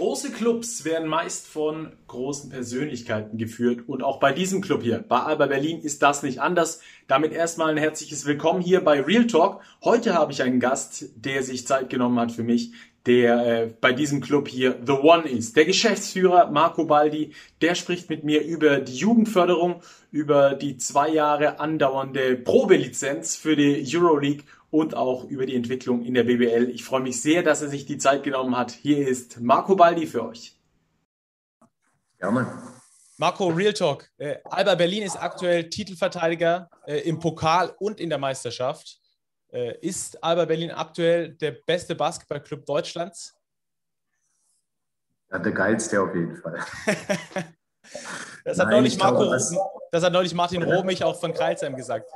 Große Clubs werden meist von großen Persönlichkeiten geführt und auch bei diesem Club hier, bei Alba Berlin, ist das nicht anders. Damit erstmal ein herzliches Willkommen hier bei Real Talk. Heute habe ich einen Gast, der sich Zeit genommen hat für mich, der äh, bei diesem Club hier The One ist. Der Geschäftsführer Marco Baldi, der spricht mit mir über die Jugendförderung, über die zwei Jahre andauernde Probelizenz für die Euroleague und auch über die Entwicklung in der BBL. Ich freue mich sehr, dass er sich die Zeit genommen hat. Hier ist Marco Baldi für euch. Gerne. Marco, Real Talk. Äh, Alba Berlin ist aktuell Titelverteidiger äh, im Pokal und in der Meisterschaft. Äh, ist Alba Berlin aktuell der beste Basketballclub Deutschlands? Ja, der geilste auf jeden Fall. das, hat neulich Marco, glaube, das, das, hat neulich Martin Romich auch von Kreilsheim gesagt.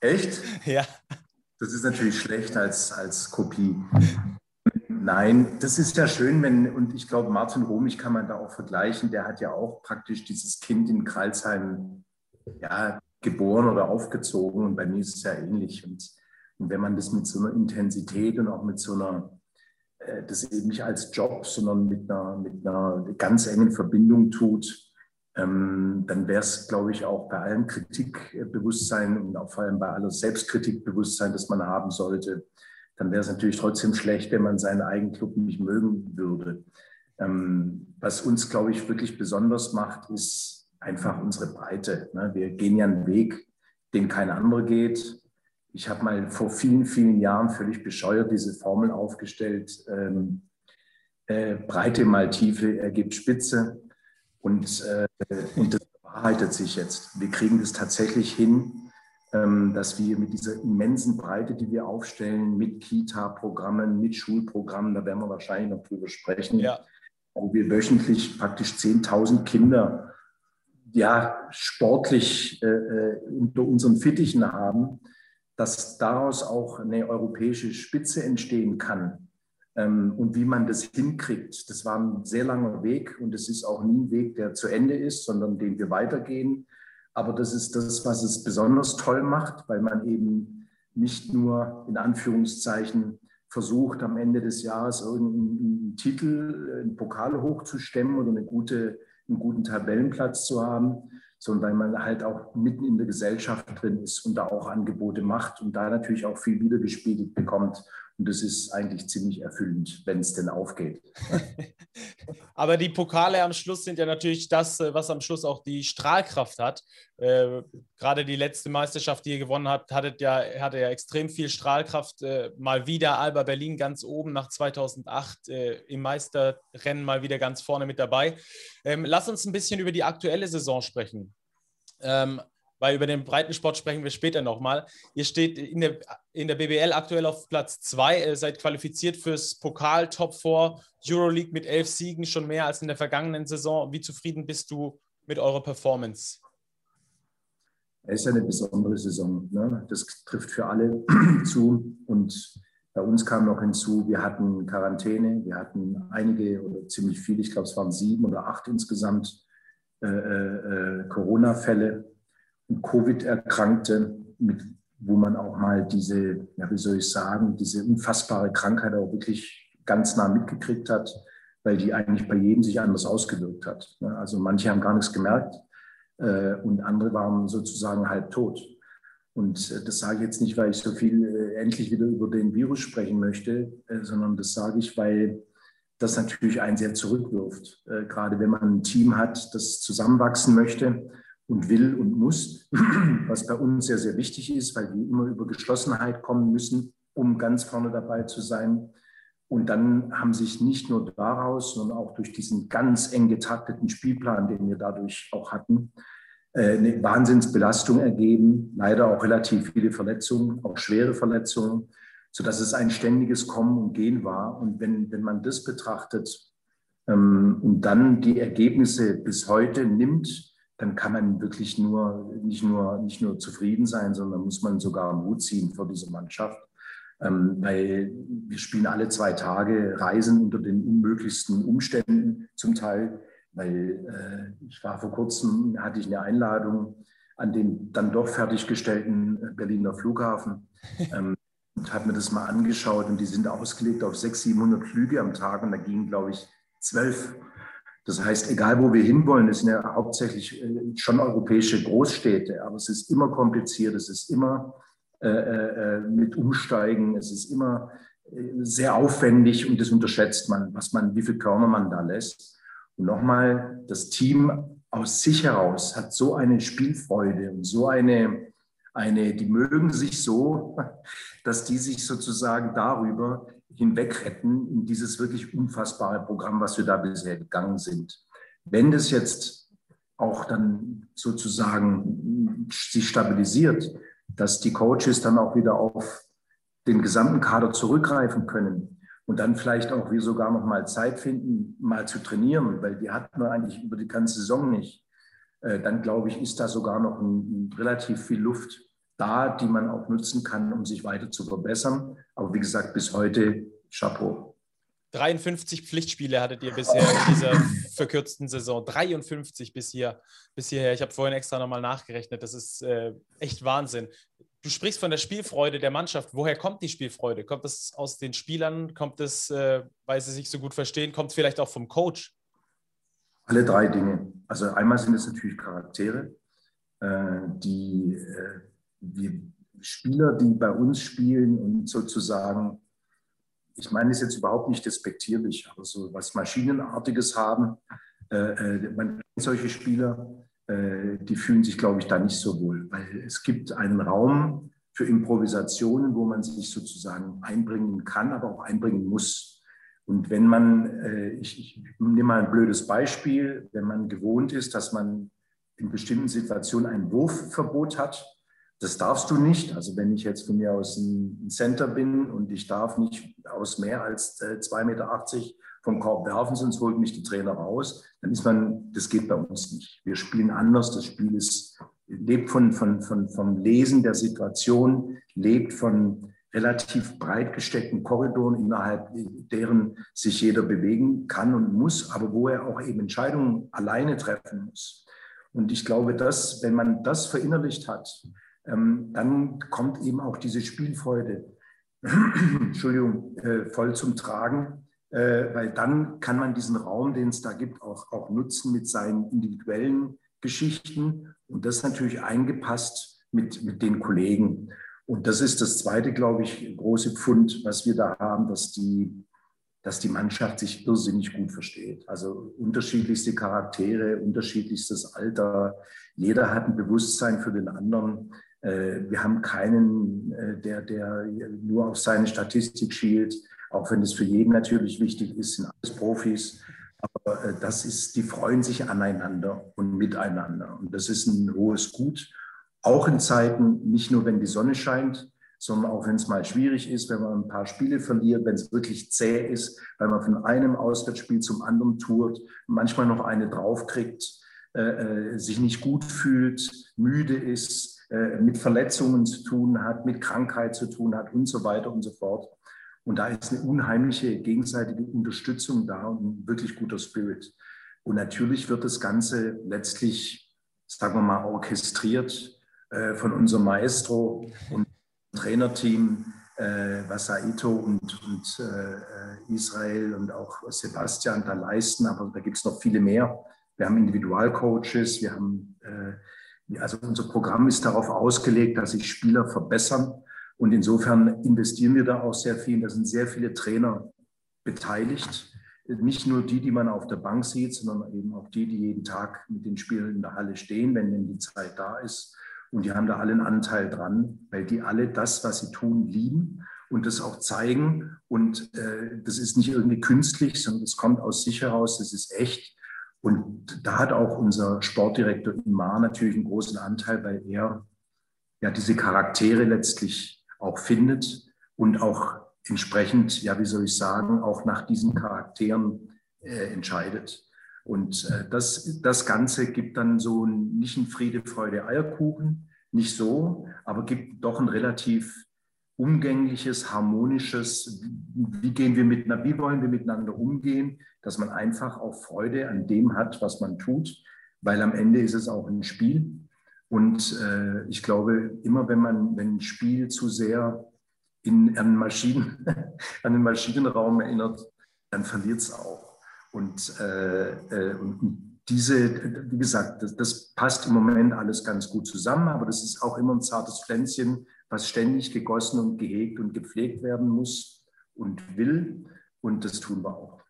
Echt? Ja. Das ist natürlich schlecht als, als Kopie. Nein, das ist ja schön, wenn, und ich glaube, Martin Romich kann man da auch vergleichen, der hat ja auch praktisch dieses Kind in Kralsheim ja, geboren oder aufgezogen und bei mir ist es ja ähnlich. Und, und wenn man das mit so einer Intensität und auch mit so einer, äh, das eben nicht als Job, sondern mit einer, mit einer ganz engen Verbindung tut, ähm, dann wäre es, glaube ich, auch bei allem Kritikbewusstsein und auch vor allem bei aller Selbstkritikbewusstsein, das man haben sollte, dann wäre es natürlich trotzdem schlecht, wenn man seinen eigenen Club nicht mögen würde. Ähm, was uns, glaube ich, wirklich besonders macht, ist einfach unsere Breite. Ne? Wir gehen ja einen Weg, den kein anderer geht. Ich habe mal vor vielen, vielen Jahren völlig bescheuert diese Formel aufgestellt. Ähm, äh, Breite mal Tiefe ergibt Spitze. Und, äh, und das bewahrheitet sich jetzt. Wir kriegen das tatsächlich hin, ähm, dass wir mit dieser immensen Breite, die wir aufstellen, mit Kita-Programmen, mit Schulprogrammen, da werden wir wahrscheinlich noch drüber sprechen, ja. wo wir wöchentlich praktisch 10.000 Kinder ja, sportlich äh, äh, unter unseren Fittichen haben, dass daraus auch eine europäische Spitze entstehen kann. Ähm, und wie man das hinkriegt, das war ein sehr langer Weg und es ist auch nie ein Weg, der zu Ende ist, sondern den wir weitergehen. Aber das ist das, was es besonders toll macht, weil man eben nicht nur in Anführungszeichen versucht, am Ende des Jahres irgendeinen Titel, einen Pokal hochzustemmen oder eine gute, einen guten Tabellenplatz zu haben, sondern weil man halt auch mitten in der Gesellschaft drin ist und da auch Angebote macht und da natürlich auch viel wiedergespiegelt bekommt. Und das ist eigentlich ziemlich erfüllend, wenn es denn aufgeht. Aber die Pokale am Schluss sind ja natürlich das, äh, was am Schluss auch die Strahlkraft hat. Äh, gerade die letzte Meisterschaft, die ihr gewonnen habt, hattet ja, hatte ja extrem viel Strahlkraft. Äh, mal wieder Alba Berlin ganz oben nach 2008 äh, im Meisterrennen mal wieder ganz vorne mit dabei. Ähm, lass uns ein bisschen über die aktuelle Saison sprechen. Ähm, weil über den Breitensport sprechen wir später nochmal. Ihr steht in der, in der BBL aktuell auf Platz 2, seid qualifiziert fürs Pokal Top 4 Euroleague mit elf Siegen, schon mehr als in der vergangenen Saison. Wie zufrieden bist du mit eurer Performance? Es ist eine besondere Saison. Ne? Das trifft für alle zu. Und bei uns kam noch hinzu, wir hatten Quarantäne, wir hatten einige oder ziemlich viele, ich glaube es waren sieben oder acht insgesamt äh, äh, äh Corona-Fälle. Covid-Erkrankte, wo man auch mal diese, ja, wie soll ich sagen, diese unfassbare Krankheit auch wirklich ganz nah mitgekriegt hat, weil die eigentlich bei jedem sich anders ausgewirkt hat. Ne? Also manche haben gar nichts gemerkt äh, und andere waren sozusagen halb tot. Und äh, das sage ich jetzt nicht, weil ich so viel äh, endlich wieder über den Virus sprechen möchte, sondern das sage ich, weil das natürlich einen sehr zurückwirft. Gerade wenn man ein Team hat, das zusammenwachsen möchte und will und muss, was bei uns sehr, sehr wichtig ist, weil wir immer über Geschlossenheit kommen müssen, um ganz vorne dabei zu sein. Und dann haben sich nicht nur daraus, sondern auch durch diesen ganz eng getakteten Spielplan, den wir dadurch auch hatten, äh, eine Wahnsinnsbelastung ergeben. Leider auch relativ viele Verletzungen, auch schwere Verletzungen, sodass es ein ständiges Kommen und Gehen war. Und wenn, wenn man das betrachtet ähm, und dann die Ergebnisse bis heute nimmt, dann kann man wirklich nur nicht nur nicht nur zufrieden sein, sondern muss man sogar Mut ziehen vor dieser Mannschaft. Ähm, weil wir spielen alle zwei Tage, reisen unter den unmöglichsten Umständen zum Teil. Weil äh, ich war vor kurzem, hatte ich eine Einladung an den dann doch fertiggestellten Berliner Flughafen ähm, und habe mir das mal angeschaut und die sind ausgelegt auf 600, 700 Flüge am Tag und da gingen, glaube ich, zwölf. Das heißt, egal wo wir hinwollen, es sind ja hauptsächlich äh, schon europäische Großstädte, aber es ist immer kompliziert, es ist immer äh, äh, mit Umsteigen, es ist immer äh, sehr aufwendig und das unterschätzt man, was man, wie viel Körner man da lässt. Und nochmal, das Team aus sich heraus hat so eine Spielfreude und so eine, eine, die mögen sich so, dass die sich sozusagen darüber hinweg retten in dieses wirklich unfassbare Programm, was wir da bisher gegangen sind. Wenn das jetzt auch dann sozusagen sich stabilisiert, dass die Coaches dann auch wieder auf den gesamten Kader zurückgreifen können und dann vielleicht auch wir sogar noch mal Zeit finden, mal zu trainieren, weil die hatten wir eigentlich über die ganze Saison nicht. Äh, dann glaube ich, ist da sogar noch ein, ein relativ viel Luft da, die man auch nutzen kann, um sich weiter zu verbessern. Aber wie gesagt, bis heute Chapeau. 53 Pflichtspiele hattet ihr bisher in dieser verkürzten Saison. 53 bis, hier, bis hierher. Ich habe vorhin extra nochmal nachgerechnet. Das ist äh, echt Wahnsinn. Du sprichst von der Spielfreude der Mannschaft. Woher kommt die Spielfreude? Kommt es aus den Spielern? Kommt es, äh, weil sie sich so gut verstehen? Kommt es vielleicht auch vom Coach? Alle drei Dinge. Also einmal sind es natürlich Charaktere, äh, die, die Spieler, die bei uns spielen und sozusagen ich meine es jetzt überhaupt nicht despektierlich, aber so was Maschinenartiges haben. Äh, äh, man kennt solche Spieler, äh, die fühlen sich, glaube ich, da nicht so wohl, weil es gibt einen Raum für Improvisationen, wo man sich sozusagen einbringen kann, aber auch einbringen muss. Und wenn man, äh, ich, ich nehme mal ein blödes Beispiel, wenn man gewohnt ist, dass man in bestimmten Situationen ein Wurfverbot hat, das darfst du nicht. Also wenn ich jetzt von mir aus ein Center bin und ich darf nicht aus mehr als äh, 2,80 Meter vom Korb werfen, sonst holt mich die Trainer raus, dann ist man, das geht bei uns nicht. Wir spielen anders. Das Spiel ist, lebt von, von, von, vom Lesen der Situation, lebt von relativ breit gesteckten Korridoren, innerhalb deren sich jeder bewegen kann und muss, aber wo er auch eben Entscheidungen alleine treffen muss. Und ich glaube, dass, wenn man das verinnerlicht hat, ähm, dann kommt eben auch diese Spielfreude, Entschuldigung, äh, voll zum Tragen, äh, weil dann kann man diesen Raum, den es da gibt, auch, auch nutzen mit seinen individuellen Geschichten und das natürlich eingepasst mit, mit den Kollegen. Und das ist das zweite, glaube ich, große Pfund, was wir da haben, dass die, dass die Mannschaft sich irrsinnig gut versteht. Also unterschiedlichste Charaktere, unterschiedlichstes Alter. Jeder hat ein Bewusstsein für den anderen. Äh, wir haben keinen, äh, der, der nur auf seine Statistik schielt, auch wenn es für jeden natürlich wichtig ist, sind alles Profis. Aber äh, das ist, die freuen sich aneinander und miteinander. Und das ist ein hohes Gut. Auch in Zeiten, nicht nur wenn die Sonne scheint, sondern auch wenn es mal schwierig ist, wenn man ein paar Spiele verliert, wenn es wirklich zäh ist, weil man von einem Auswärtsspiel zum anderen tourt, manchmal noch eine draufkriegt, äh, sich nicht gut fühlt, müde ist, mit Verletzungen zu tun hat, mit Krankheit zu tun hat und so weiter und so fort. Und da ist eine unheimliche gegenseitige Unterstützung da und ein wirklich guter Spirit. Und natürlich wird das Ganze letztlich, sagen wir mal, orchestriert äh, von unserem Maestro und Trainerteam, äh, was Saito und, und äh, Israel und auch Sebastian da leisten. Aber da gibt es noch viele mehr. Wir haben Individualcoaches, wir haben äh, also unser Programm ist darauf ausgelegt, dass sich Spieler verbessern. Und insofern investieren wir da auch sehr viel. Da sind sehr viele Trainer beteiligt. Nicht nur die, die man auf der Bank sieht, sondern eben auch die, die jeden Tag mit den Spielern in der Halle stehen, wenn denn die Zeit da ist. Und die haben da alle einen Anteil dran, weil die alle das, was sie tun, lieben und das auch zeigen. Und äh, das ist nicht irgendwie künstlich, sondern das kommt aus sich heraus, das ist echt. Und da hat auch unser Sportdirektor Imar natürlich einen großen Anteil, weil er ja diese Charaktere letztlich auch findet und auch entsprechend, ja, wie soll ich sagen, auch nach diesen Charakteren äh, entscheidet. Und äh, das, das Ganze gibt dann so nicht ein Friede, Freude, Eierkuchen, nicht so, aber gibt doch ein relativ umgängliches, harmonisches, wie gehen wir mit, wie wollen wir miteinander umgehen, dass man einfach auch Freude an dem hat, was man tut, weil am Ende ist es auch ein Spiel. Und äh, ich glaube, immer wenn man, wenn ein Spiel zu sehr in, an, Maschinen, an den Maschinenraum erinnert, dann verliert es auch. Und, äh, äh, und diese, wie gesagt, das, das, passt im Moment alles ganz gut zusammen, aber das ist auch immer ein zartes Pflänzchen, was ständig gegossen und gehegt und gepflegt werden muss und will. Und das tun wir auch.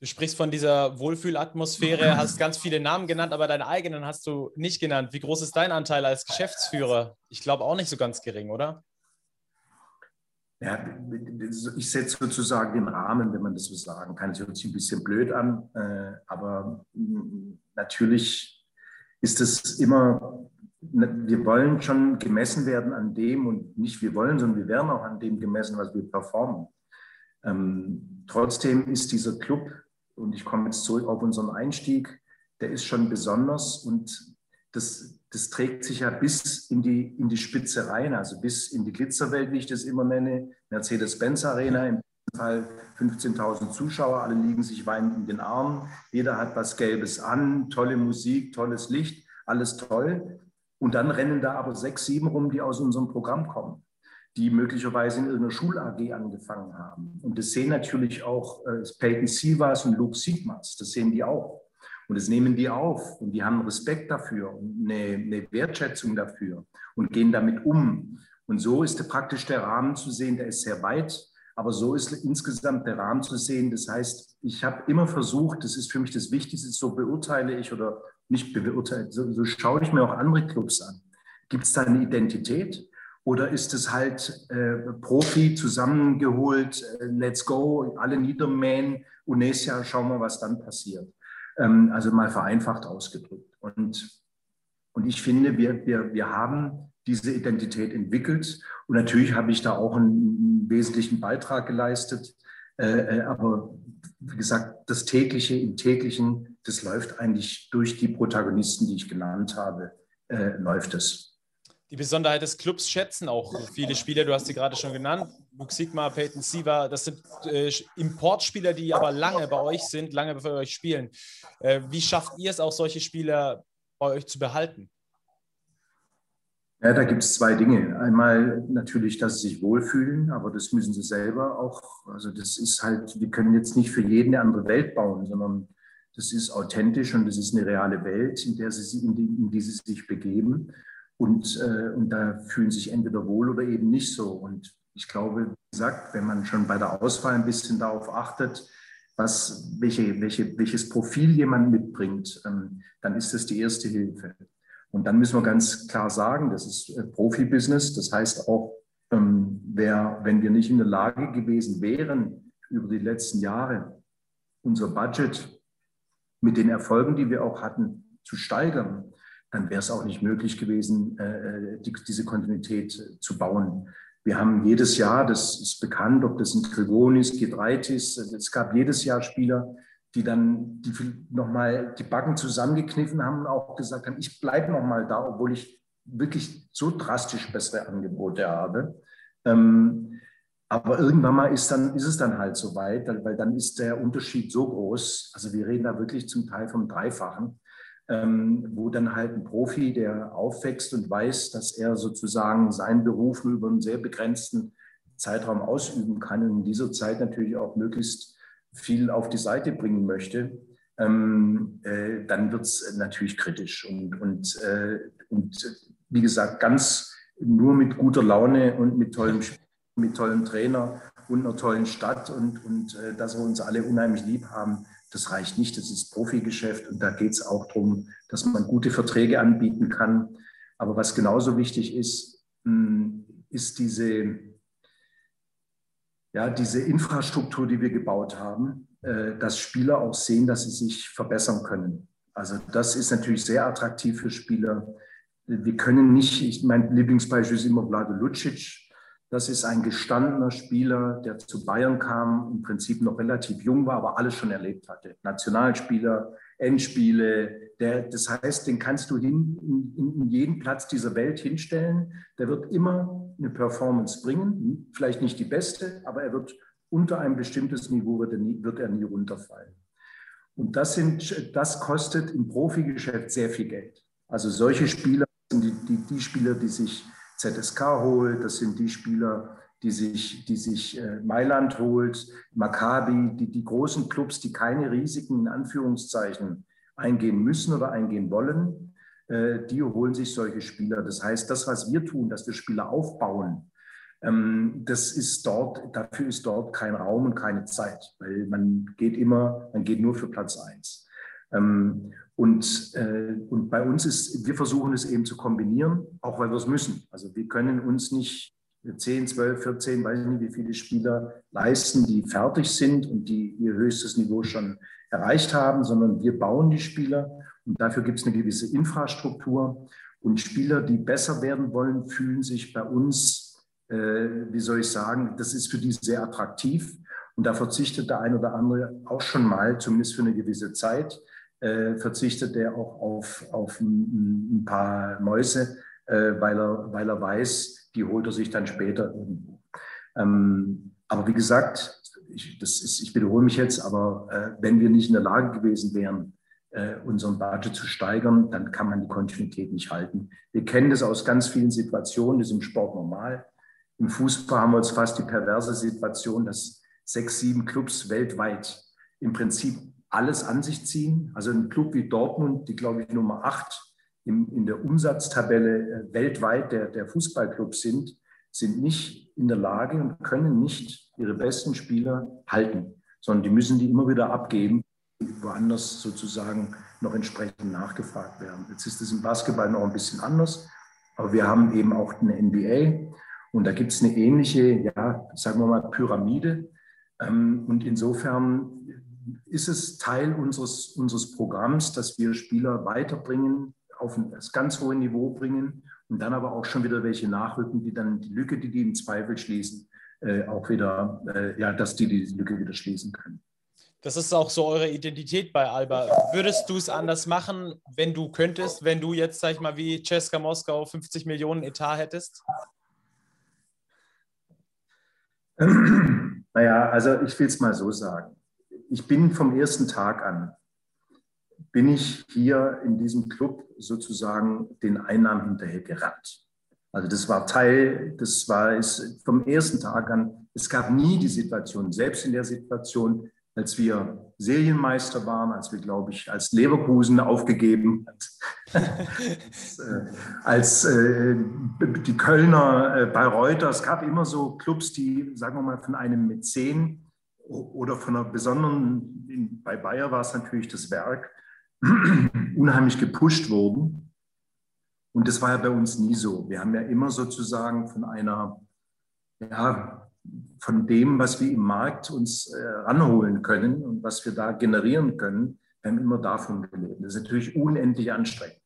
Du sprichst von dieser Wohlfühlatmosphäre, hast ganz viele Namen genannt, aber deinen eigenen hast du nicht genannt. Wie groß ist dein Anteil als Geschäftsführer? Ich glaube auch nicht so ganz gering, oder? Ja, ich setze sozusagen den Rahmen, wenn man das so sagen kann. Es hört sich ein bisschen blöd an, äh, aber mm, natürlich ist es immer, wir wollen schon gemessen werden an dem und nicht wir wollen, sondern wir werden auch an dem gemessen, was wir performen. Ähm, trotzdem ist dieser Club, und ich komme jetzt zurück auf unseren Einstieg, der ist schon besonders und das, das trägt sich ja bis in die, in die Spitze rein, also bis in die Glitzerwelt, wie ich das immer nenne. Mercedes-Benz Arena, im Fall 15.000 Zuschauer, alle liegen sich weinend in den Armen, jeder hat was Gelbes an, tolle Musik, tolles Licht, alles toll. Und dann rennen da aber sechs, sieben rum, die aus unserem Programm kommen, die möglicherweise in irgendeiner Schul-AG angefangen haben. Und das sehen natürlich auch äh, Peyton Sivas und Luke Sigmas, das sehen die auch. Und das nehmen die auf und die haben Respekt dafür und eine, eine Wertschätzung dafür und gehen damit um. Und so ist praktisch der Rahmen zu sehen, der ist sehr weit, aber so ist insgesamt der Rahmen zu sehen. Das heißt, ich habe immer versucht, das ist für mich das Wichtigste, so beurteile ich oder nicht beurteile, so, so schaue ich mir auch andere Clubs an. Gibt es da eine Identität? Oder ist es halt äh, Profi zusammengeholt, äh, let's go, alle niedermähen Jahr schauen wir, was dann passiert. Ähm, also mal vereinfacht ausgedrückt. Und, und ich finde, wir, wir, wir haben diese Identität entwickelt. Und natürlich habe ich da auch einen, wesentlichen Beitrag geleistet. Äh, äh, aber wie gesagt, das tägliche im täglichen, das läuft eigentlich durch die Protagonisten, die ich genannt habe, äh, läuft es die Besonderheit des Clubs schätzen auch viele Spieler, du hast sie gerade schon genannt, Luke Sigma, Peyton Siva, das sind äh, Importspieler, die aber lange bei euch sind, lange bei euch spielen. Äh, wie schafft ihr es auch, solche Spieler bei euch zu behalten? Ja, da gibt es zwei Dinge. Einmal natürlich, dass sie sich wohlfühlen, aber das müssen sie selber auch. Also das ist halt, wir können jetzt nicht für jeden eine andere Welt bauen, sondern das ist authentisch und das ist eine reale Welt, in der sie in die, in die sie sich begeben. Und, äh, und da fühlen sich entweder wohl oder eben nicht so. Und ich glaube, wie gesagt, wenn man schon bei der Auswahl ein bisschen darauf achtet, was, welche, welche, welches Profil jemand mitbringt, ähm, dann ist das die erste Hilfe. Und dann müssen wir ganz klar sagen, das ist äh, Profibusiness. Das heißt auch, ähm, wer, wenn wir nicht in der Lage gewesen wären, über die letzten Jahre unser Budget mit den Erfolgen, die wir auch hatten, zu steigern, dann wäre es auch nicht möglich gewesen, äh, äh, die, diese Kontinuität äh, zu bauen. Wir haben jedes Jahr, das ist bekannt, ob das ein Grigonis, Gidreitis, es gab jedes Jahr Spieler, die dann die nochmal die Backen zusammengekniffen haben und auch gesagt haben, ich bleibe nochmal da, obwohl ich wirklich so drastisch bessere Angebote habe. Ähm, aber irgendwann mal ist, dann, ist es dann halt so weit, weil dann ist der Unterschied so groß. Also wir reden da wirklich zum Teil vom Dreifachen ähm, wo dann halt ein Profi, der aufwächst und weiß, dass er sozusagen seinen Beruf nur über einen sehr begrenzten Zeitraum ausüben kann und in dieser Zeit natürlich auch möglichst viel auf die Seite bringen möchte, ähm, äh, dann wird es natürlich kritisch. Und, und, äh, und wie gesagt, ganz nur mit guter Laune und mit tollem, mit tollem Trainer und einer tollen Stadt und, und äh, dass wir uns alle unheimlich lieb haben, das reicht nicht, das ist Profigeschäft und da geht es auch darum, dass man gute Verträge anbieten kann. Aber was genauso wichtig ist, hm, ist diese, ja, diese Infrastruktur, die wir gebaut haben, äh, dass Spieler auch sehen, dass sie sich verbessern können. Also das ist natürlich sehr attraktiv für Spieler. Wir können nicht, ich, mein Lieblingsbeispiel ist immer Vlado Lucic, das ist ein gestandener Spieler, der zu Bayern kam, im Prinzip noch relativ jung war, aber alles schon erlebt hatte. Nationalspieler, Endspiele. Der, das heißt, den kannst du hin, in, in jeden Platz dieser Welt hinstellen. Der wird immer eine Performance bringen. Vielleicht nicht die beste, aber er wird unter ein bestimmtes Niveau wird er nie, wird er nie runterfallen. Und das, sind, das kostet im Profigeschäft sehr viel Geld. Also solche Spieler sind die, die, die Spieler, die sich ZSK holt. Das sind die Spieler, die sich, die sich äh, Mailand holt, Maccabi, die, die großen Clubs, die keine Risiken in Anführungszeichen eingehen müssen oder eingehen wollen, äh, die holen sich solche Spieler. Das heißt, das, was wir tun, dass wir Spieler aufbauen, ähm, das ist dort, dafür ist dort kein Raum und keine Zeit, weil man geht immer, man geht nur für Platz eins. Ähm, und, äh, und bei uns ist, wir versuchen es eben zu kombinieren, auch weil wir es müssen. Also wir können uns nicht 10, 12, 14, weiß ich nicht, wie viele Spieler leisten, die fertig sind und die ihr höchstes Niveau schon erreicht haben, sondern wir bauen die Spieler und dafür gibt es eine gewisse Infrastruktur. Und Spieler, die besser werden wollen, fühlen sich bei uns, äh, wie soll ich sagen, das ist für die sehr attraktiv. Und da verzichtet der ein oder andere auch schon mal, zumindest für eine gewisse Zeit, äh, verzichtet er auch auf, auf ein, paar Mäuse, äh, weil, er, weil er weiß, die holt er sich dann später irgendwo. Ähm, aber wie gesagt, ich, das ist, ich wiederhole mich jetzt, aber äh, wenn wir nicht in der Lage gewesen wären, äh, unseren Budget zu steigern, dann kann man die Kontinuität nicht halten. Wir kennen das aus ganz vielen Situationen, das ist im Sport normal. Im Fußball haben wir jetzt fast die perverse Situation, dass sechs, sieben Clubs weltweit im Prinzip alles an sich ziehen. Also ein Club wie Dortmund, die glaube ich Nummer acht in, in der Umsatztabelle äh, weltweit der, der Fußballclubs sind, sind nicht in der Lage und können nicht ihre besten Spieler halten, sondern die müssen die immer wieder abgeben, woanders sozusagen noch entsprechend nachgefragt werden. Jetzt ist es im Basketball noch ein bisschen anders, aber wir haben eben auch eine NBA und da gibt es eine ähnliche, ja, sagen wir mal, Pyramide. Ähm, und insofern ist es Teil unseres, unseres Programms, dass wir Spieler weiterbringen, auf ein ganz hohe Niveau bringen und dann aber auch schon wieder welche nachrücken, die dann die Lücke, die die im Zweifel schließen, äh, auch wieder, äh, ja, dass die die Lücke wieder schließen können. Das ist auch so eure Identität bei Alba. Würdest du es anders machen, wenn du könntest, wenn du jetzt, sag ich mal, wie Ceska Moskau 50 Millionen Etat hättest? Naja, also ich will es mal so sagen ich bin vom ersten Tag an, bin ich hier in diesem Club sozusagen den Einnahmen hinterher gerannt. Also das war Teil, das war es vom ersten Tag an. Es gab nie die Situation, selbst in der Situation, als wir Serienmeister waren, als wir, glaube ich, als Leverkusen aufgegeben hat, als äh, die Kölner äh, Bayreuther, es gab immer so Clubs, die, sagen wir mal, von einem Mäzen oder von einer besonderen, bei Bayer war es natürlich das Werk, unheimlich gepusht wurden. Und das war ja bei uns nie so. Wir haben ja immer sozusagen von einer, ja, von dem, was wir im Markt uns äh, ranholen können und was wir da generieren können, wir haben immer davon gelebt. Das ist natürlich unendlich anstrengend.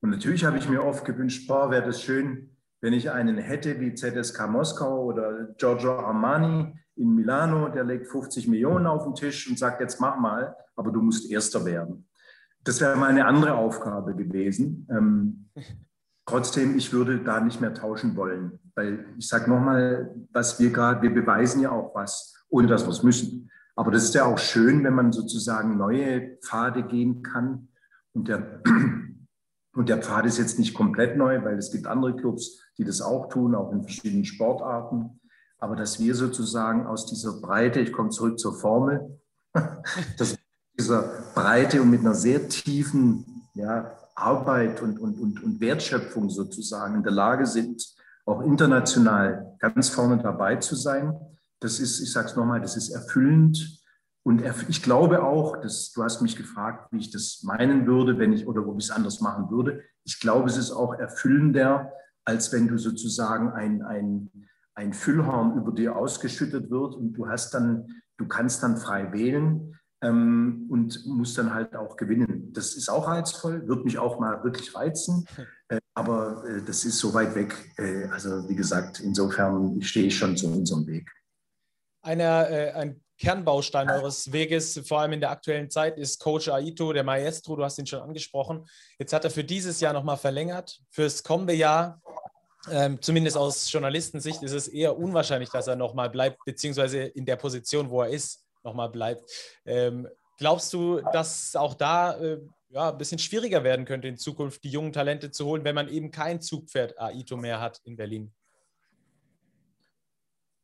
Und natürlich habe ich mir oft gewünscht, boah, wäre das schön, wenn ich einen hätte wie ZSK Moskau oder Giorgio Armani, in Milano, der legt 50 Millionen auf den Tisch und sagt, jetzt mach mal, aber du musst Erster werden. Das wäre mal eine andere Aufgabe gewesen. Ähm, trotzdem, ich würde da nicht mehr tauschen wollen, weil ich sage nochmal, was wir gerade, wir beweisen ja auch was, ohne dass wir es müssen. Aber das ist ja auch schön, wenn man sozusagen neue Pfade gehen kann. Und der, und der Pfad ist jetzt nicht komplett neu, weil es gibt andere Clubs, die das auch tun, auch in verschiedenen Sportarten aber dass wir sozusagen aus dieser Breite, ich komme zurück zur Formel, dass dieser Breite und mit einer sehr tiefen ja, Arbeit und, und, und, und Wertschöpfung sozusagen in der Lage sind, auch international ganz vorne dabei zu sein. Das ist, ich sage es nochmal, das ist erfüllend. Und ich glaube auch, dass, du hast mich gefragt, wie ich das meinen würde, wenn ich oder ob ich es anders machen würde. Ich glaube, es ist auch erfüllender, als wenn du sozusagen ein, ein, ein Füllhorn über dir ausgeschüttet wird und du hast dann, du kannst dann frei wählen ähm, und musst dann halt auch gewinnen. Das ist auch reizvoll, wird mich auch mal wirklich reizen, äh, aber äh, das ist so weit weg. Äh, also wie gesagt, insofern stehe ich schon zu unserem Weg. Einer, äh, ein Kernbaustein eures Weges, vor allem in der aktuellen Zeit, ist Coach Aito, der Maestro. Du hast ihn schon angesprochen. Jetzt hat er für dieses Jahr nochmal verlängert. Fürs kommende Jahr ähm, zumindest aus Journalistensicht ist es eher unwahrscheinlich, dass er nochmal bleibt, beziehungsweise in der Position, wo er ist, nochmal bleibt. Ähm, glaubst du, dass auch da äh, ja, ein bisschen schwieriger werden könnte, in Zukunft die jungen Talente zu holen, wenn man eben kein Zugpferd Aito mehr hat in Berlin?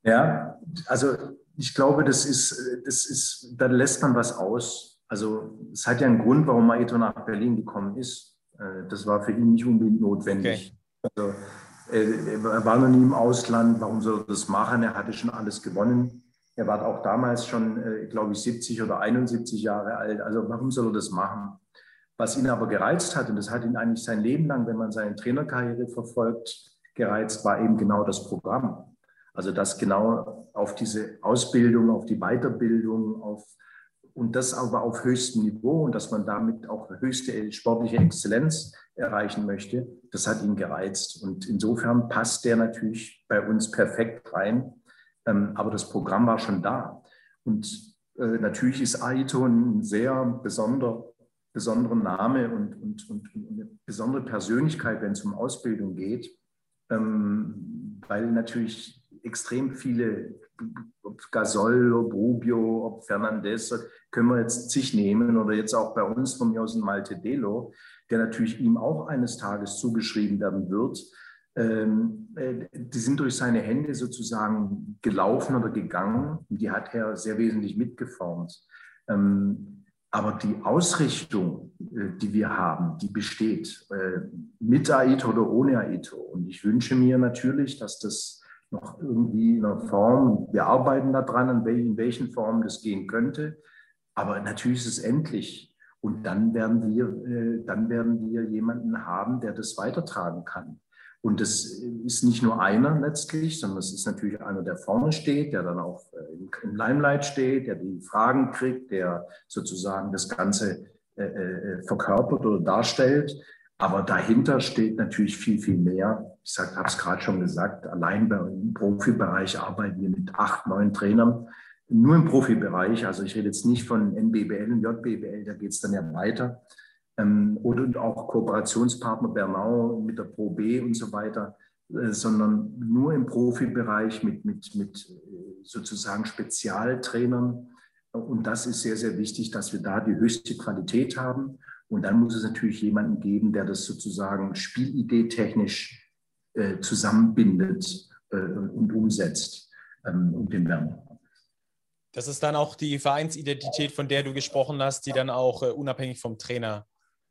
Ja, also ich glaube, das ist, das ist, da lässt man was aus. Also es hat ja einen Grund, warum Aito nach Berlin gekommen ist. Äh, das war für ihn nicht unbedingt notwendig. Okay. Also, er war noch nie im Ausland, warum soll er das machen? Er hatte schon alles gewonnen. Er war auch damals schon, äh, glaube ich, 70 oder 71 Jahre alt. Also warum soll er das machen? Was ihn aber gereizt hat, und das hat ihn eigentlich sein Leben lang, wenn man seine Trainerkarriere verfolgt, gereizt, war eben genau das Programm. Also das genau auf diese Ausbildung, auf die Weiterbildung, auf, und das aber auf höchstem Niveau und dass man damit auch höchste sportliche Exzellenz erreichen möchte, das hat ihn gereizt. Und insofern passt der natürlich bei uns perfekt rein. Ähm, aber das Programm war schon da. Und äh, natürlich ist Aito ein sehr besonderer besonderer Name und, und, und, eine besondere Persönlichkeit, wenn es um Ausbildung geht, ähm, weil natürlich extrem viele, ob Gasol, ob Rubio, ob Fernandez, können wir jetzt zig nehmen oder jetzt auch bei uns von mir aus ein Malte Delo, der natürlich ihm auch eines Tages zugeschrieben werden wird. Ähm, äh, die sind durch seine Hände sozusagen gelaufen oder gegangen die hat er sehr wesentlich mitgeformt. Ähm, aber die Ausrichtung, äh, die wir haben, die besteht äh, mit AITO oder ohne AITO. Und ich wünsche mir natürlich, dass das noch irgendwie in einer Form, wir arbeiten daran, in welchen Formen das gehen könnte. Aber natürlich ist es endlich. Und dann werden wir, äh, dann werden wir jemanden haben, der das weitertragen kann. Und das ist nicht nur einer letztlich, sondern es ist natürlich einer, der vorne steht, der dann auch äh, im Limelight steht, der die Fragen kriegt, der sozusagen das Ganze äh, äh, verkörpert oder darstellt. Aber dahinter steht natürlich viel, viel mehr. Ich habe es gerade schon gesagt, allein im Profibereich arbeiten wir mit acht, neun Trainern. Nur im Profibereich, also ich rede jetzt nicht von NBBL und JBBL, da geht es dann ja weiter ähm, oder auch Kooperationspartner Bernau mit der Pro B und so weiter, äh, sondern nur im Profibereich mit, mit, mit äh, sozusagen Spezialtrainern. Und das ist sehr, sehr wichtig, dass wir da die höchste Qualität haben. Und dann muss es natürlich jemanden geben, der das sozusagen Spielidee technisch äh, zusammenbindet äh, und umsetzt ähm, und den Werner. Das ist dann auch die Vereinsidentität, von der du gesprochen hast, die dann auch äh, unabhängig vom Trainer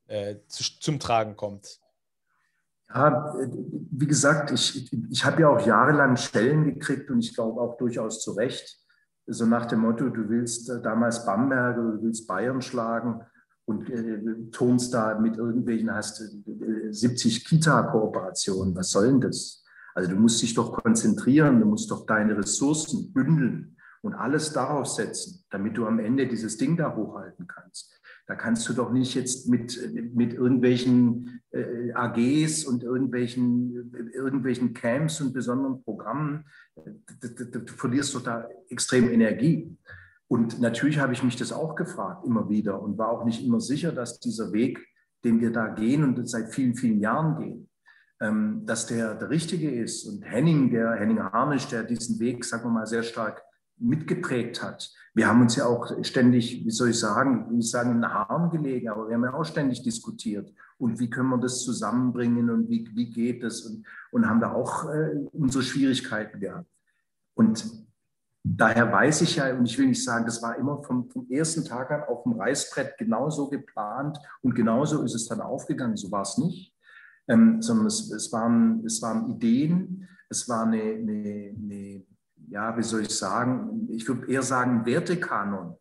äh, zu, zum Tragen kommt? Ja, wie gesagt, ich, ich habe ja auch jahrelang Stellen gekriegt und ich glaube auch durchaus zu Recht. So nach dem Motto, du willst äh, damals Bamberg oder du willst Bayern schlagen und äh, turnst da mit irgendwelchen, hast äh, 70 Kita-Kooperationen. Was soll denn das? Also du musst dich doch konzentrieren, du musst doch deine Ressourcen bündeln und alles darauf setzen, damit du am Ende dieses Ding da hochhalten kannst. Da kannst du doch nicht jetzt mit, mit irgendwelchen äh, AGs und irgendwelchen, irgendwelchen Camps und besonderen Programmen, du, du, du verlierst doch da extrem Energie. Und natürlich habe ich mich das auch gefragt, immer wieder, und war auch nicht immer sicher, dass dieser Weg, den wir da gehen und seit vielen, vielen Jahren gehen, ähm, dass der der richtige ist. Und Henning, der Henning Harnisch, der diesen Weg, sagen wir mal, sehr stark mitgeprägt hat. Wir haben uns ja auch ständig, wie soll ich sagen, ich will nicht sagen in den Haaren gelegen, aber wir haben ja auch ständig diskutiert. Und wie können wir das zusammenbringen und wie, wie geht das? Und, und haben da auch äh, unsere Schwierigkeiten gehabt. Und daher weiß ich ja, und ich will nicht sagen, das war immer vom, vom ersten Tag an auf dem Reißbrett genauso geplant und genauso ist es dann aufgegangen. So war es nicht, ähm, sondern es, es, waren, es waren Ideen, es war eine, eine, eine ja, wie soll ich sagen, ich würde eher sagen Wertekanon.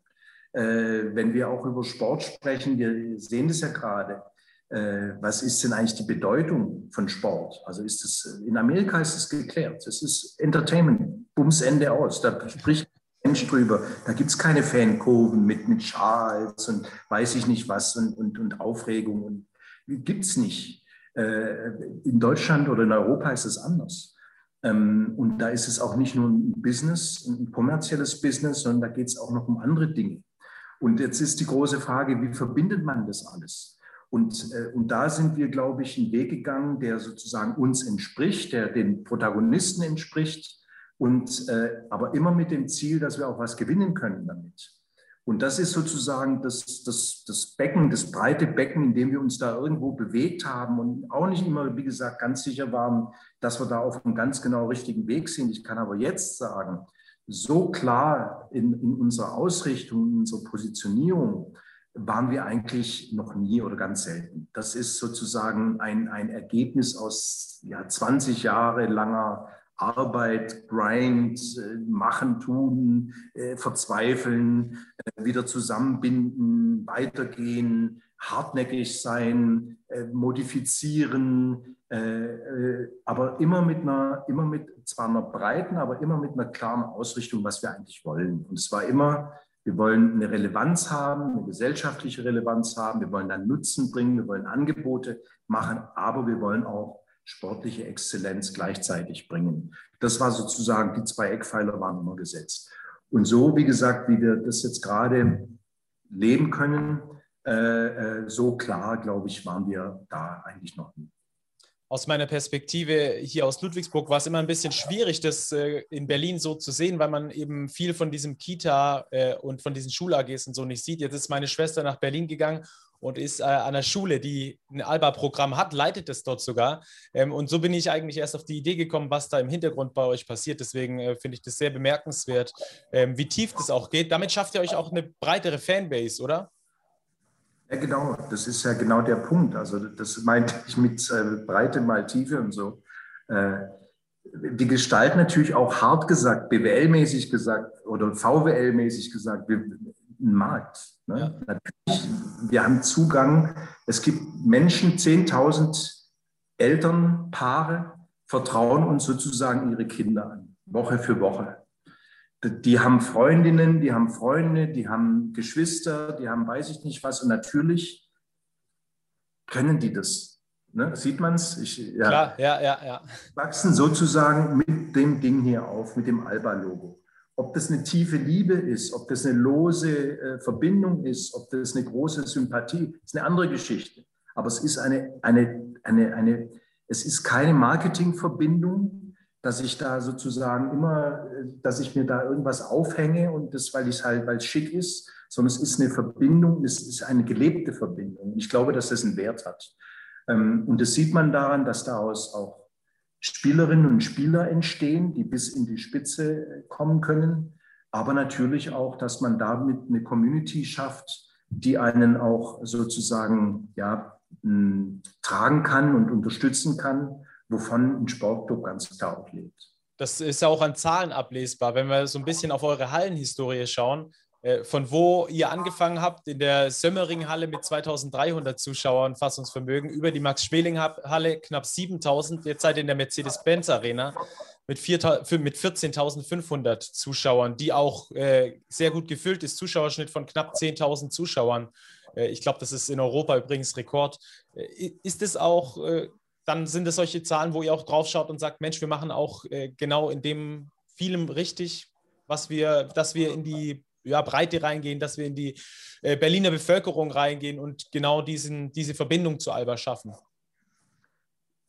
Äh, wenn wir auch über Sport sprechen, wir sehen das ja gerade. Äh, was ist denn eigentlich die Bedeutung von Sport? Also ist es, in Amerika ist es geklärt. Es ist Entertainment, Bums Ende aus. Da spricht Mensch drüber. Da gibt es keine Fankurven mit, mit Schals und weiß ich nicht was und, und, und Aufregung. Gibt es nicht. Äh, in Deutschland oder in Europa ist es anders. Ähm, und da ist es auch nicht nur ein Business, ein kommerzielles Business, sondern da geht es auch noch um andere Dinge. Und jetzt ist die große Frage, wie verbindet man das alles? Und, äh, und da sind wir, glaube ich, einen Weg gegangen, der sozusagen uns entspricht, der den Protagonisten entspricht, und, äh, aber immer mit dem Ziel, dass wir auch was gewinnen können damit. Und das ist sozusagen das, das, das Becken, das breite Becken, in dem wir uns da irgendwo bewegt haben und auch nicht immer, wie gesagt, ganz sicher waren, dass wir da auf einem ganz genau richtigen Weg sind. Ich kann aber jetzt sagen, so klar in, in unserer Ausrichtung, in unserer Positionierung, waren wir eigentlich noch nie oder ganz selten. Das ist sozusagen ein, ein Ergebnis aus ja, 20 Jahre langer Arbeit, Grind, äh, machen, tun, äh, verzweifeln, äh, wieder zusammenbinden, weitergehen, hartnäckig sein, modifizieren, aber immer mit einer, immer mit zwar einer breiten, aber immer mit einer klaren Ausrichtung, was wir eigentlich wollen. Und es war immer, wir wollen eine Relevanz haben, eine gesellschaftliche Relevanz haben, wir wollen dann Nutzen bringen, wir wollen Angebote machen, aber wir wollen auch sportliche Exzellenz gleichzeitig bringen. Das war sozusagen, die zwei Eckpfeiler waren immer gesetzt. Und so, wie gesagt, wie wir das jetzt gerade leben können, äh, äh, so klar, glaube ich, waren wir da eigentlich noch nie aus meiner Perspektive hier aus Ludwigsburg war es immer ein bisschen schwierig, das äh, in Berlin so zu sehen, weil man eben viel von diesem Kita äh, und von diesen Schul-AGs und so nicht sieht. Jetzt ist meine Schwester nach Berlin gegangen und ist äh, an einer Schule, die ein Alba-Programm hat, leitet es dort sogar. Ähm, und so bin ich eigentlich erst auf die Idee gekommen, was da im Hintergrund bei euch passiert. Deswegen äh, finde ich das sehr bemerkenswert, ähm, wie tief das auch geht. Damit schafft ihr euch auch eine breitere Fanbase, oder? Ja, genau, das ist ja genau der Punkt. Also das meinte ich mit äh, Breite mal Tiefe und so. Äh, die Gestalt natürlich auch hart gesagt, BWL-mäßig gesagt oder VWL-mäßig gesagt, ein Markt. Ne? Ja. Natürlich, wir haben Zugang. Es gibt Menschen, 10.000 Elternpaare vertrauen uns sozusagen ihre Kinder an, Woche für Woche die haben Freundinnen, die haben Freunde, die haben Geschwister, die haben weiß ich nicht was. Und natürlich können die das. Ne? Sieht man es? Ja. Klar, ja, ja, ja. Wachsen sozusagen mit dem Ding hier auf, mit dem Alba-Logo. Ob das eine tiefe Liebe ist, ob das eine lose äh, Verbindung ist, ob das eine große Sympathie ist, eine andere Geschichte. Aber es ist eine, eine, eine, eine es ist keine Marketingverbindung, dass ich da sozusagen immer, dass ich mir da irgendwas aufhänge und das, weil ich halt, weil es schick ist, sondern es ist eine Verbindung, es ist eine gelebte Verbindung. Ich glaube, dass das einen Wert hat. Ähm, und das sieht man daran, dass daraus auch Spielerinnen und Spieler entstehen, die bis in die Spitze kommen können. Aber natürlich auch, dass man damit eine Community schafft, die einen auch sozusagen ja, tragen kann und unterstützen kann wovon ein Sportclub ganz klar auch lebt. Das ist ja auch an Zahlen ablesbar. Wenn wir so ein bisschen auf eure Hallenhistorie schauen, äh, von wo ihr angefangen habt, in der Sömmering-Halle mit 2300 Zuschauern Fassungsvermögen, über die Max-Schmeling-Halle knapp 7000, jetzt seid ihr in der Mercedes-Benz-Arena mit, mit 14.500 Zuschauern, die auch äh, sehr gut gefüllt ist, Zuschauerschnitt von knapp 10.000 Zuschauern. Äh, ich glaube, das ist in Europa übrigens Rekord. Äh, ist es auch äh, dann sind es solche Zahlen, wo ihr auch drauf schaut und sagt, Mensch, wir machen auch äh, genau in dem vielem richtig, was wir, dass wir in die ja, Breite reingehen, dass wir in die äh, Berliner Bevölkerung reingehen und genau diesen, diese Verbindung zu Alba schaffen?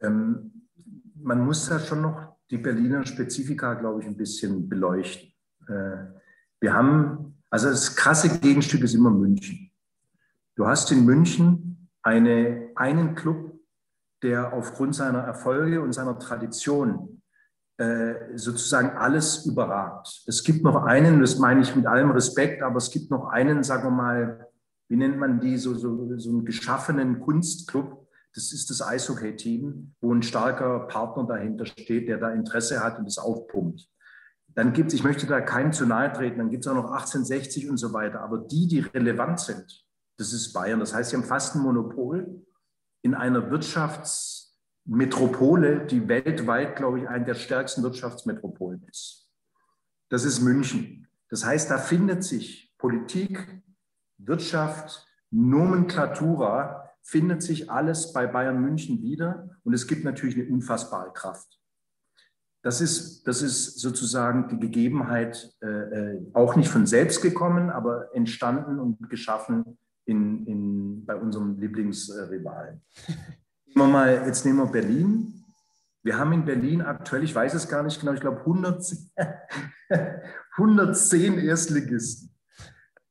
Ähm, man muss ja schon noch die Berliner Spezifika, glaube ich, ein bisschen beleuchten. Äh, wir haben, also das krasse Gegenstück ist immer München. Du hast in München eine, einen Club, der aufgrund seiner Erfolge und seiner Tradition sozusagen alles überragt. Es gibt noch einen, das meine ich mit allem Respekt, aber es gibt noch einen, sagen wir mal, wie nennt man die, so, so, so einen geschaffenen Kunstclub. Das ist das Eishockey-Team, wo ein starker Partner dahinter steht, der da Interesse hat und das aufpumpt. Dann gibt es, ich möchte da keinem zu nahe treten, dann gibt es auch noch 1860 und so weiter. Aber die, die relevant sind, das ist Bayern. Das heißt, sie haben fast ein Monopol in einer Wirtschaftsmetropole, die weltweit, glaube ich, eine der stärksten Wirtschaftsmetropolen ist. Das ist München. Das heißt, da findet sich Politik, Wirtschaft, Nomenklatura, findet sich alles bei Bayern München wieder. Und es gibt natürlich eine unfassbare Kraft. Das ist, das ist sozusagen die Gegebenheit, äh, äh auch nicht von selbst gekommen, aber entstanden und geschaffen in, in, bei unserem Lieblingsrivalen. Nehmen mal, jetzt nehmen wir Berlin. Wir haben in Berlin aktuell, ich weiß es gar nicht genau, ich glaube 110, 110 Erstligisten.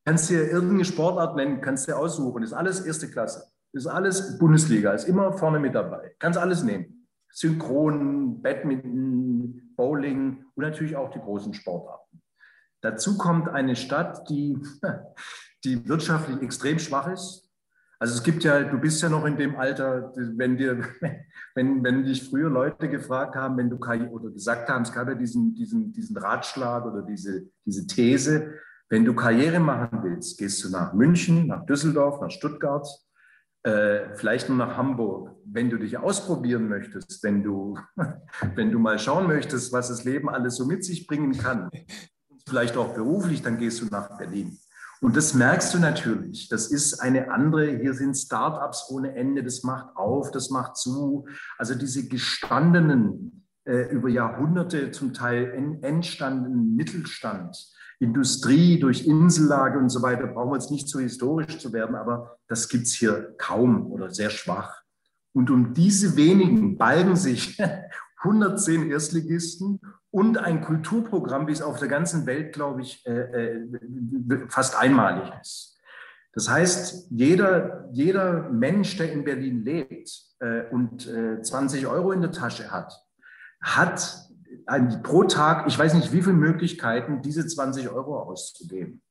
Kannst dir irgendeine Sportart nennen, kannst dir aussuchen. Ist alles erste Klasse. Ist alles Bundesliga, ist immer vorne mit dabei. Kannst alles nehmen. Synchron, Badminton, Bowling und natürlich auch die großen Sportarten. Dazu kommt eine Stadt, die, die wirtschaftlich extrem schwach ist. Also es gibt ja, du bist ja noch in dem Alter, wenn dir, wenn, wenn dich früher Leute gefragt haben, wenn du oder gesagt haben, es gab ja diesen, diesen, diesen Ratschlag oder diese, diese These, wenn du Karriere machen willst, gehst du nach München, nach Düsseldorf, nach Stuttgart, äh, vielleicht nur nach Hamburg. Wenn du dich ausprobieren möchtest, wenn du, wenn du mal schauen möchtest, was das Leben alles so mit sich bringen kann, vielleicht auch beruflich, dann gehst du nach Berlin. Und das merkst du natürlich. Das ist eine andere, hier sind Startups ohne Ende, das macht auf, das macht zu. Also diese gestandenen, äh, über Jahrhunderte zum Teil entstandenen Mittelstand, Industrie durch Insellage und so weiter, brauchen wir jetzt nicht so historisch zu werden, aber das gibt es hier kaum oder sehr schwach. Und um diese wenigen balgen sich 110 Erstligisten und ein Kulturprogramm, wie es auf der ganzen Welt, glaube ich, äh, äh, fast einmalig ist. Das heißt, jeder, jeder Mensch, der in Berlin lebt äh, und 20 Euro in der Tasche hat, hat pro Tag, ich weiß nicht wie viele Möglichkeiten, diese 20 Euro auszugeben.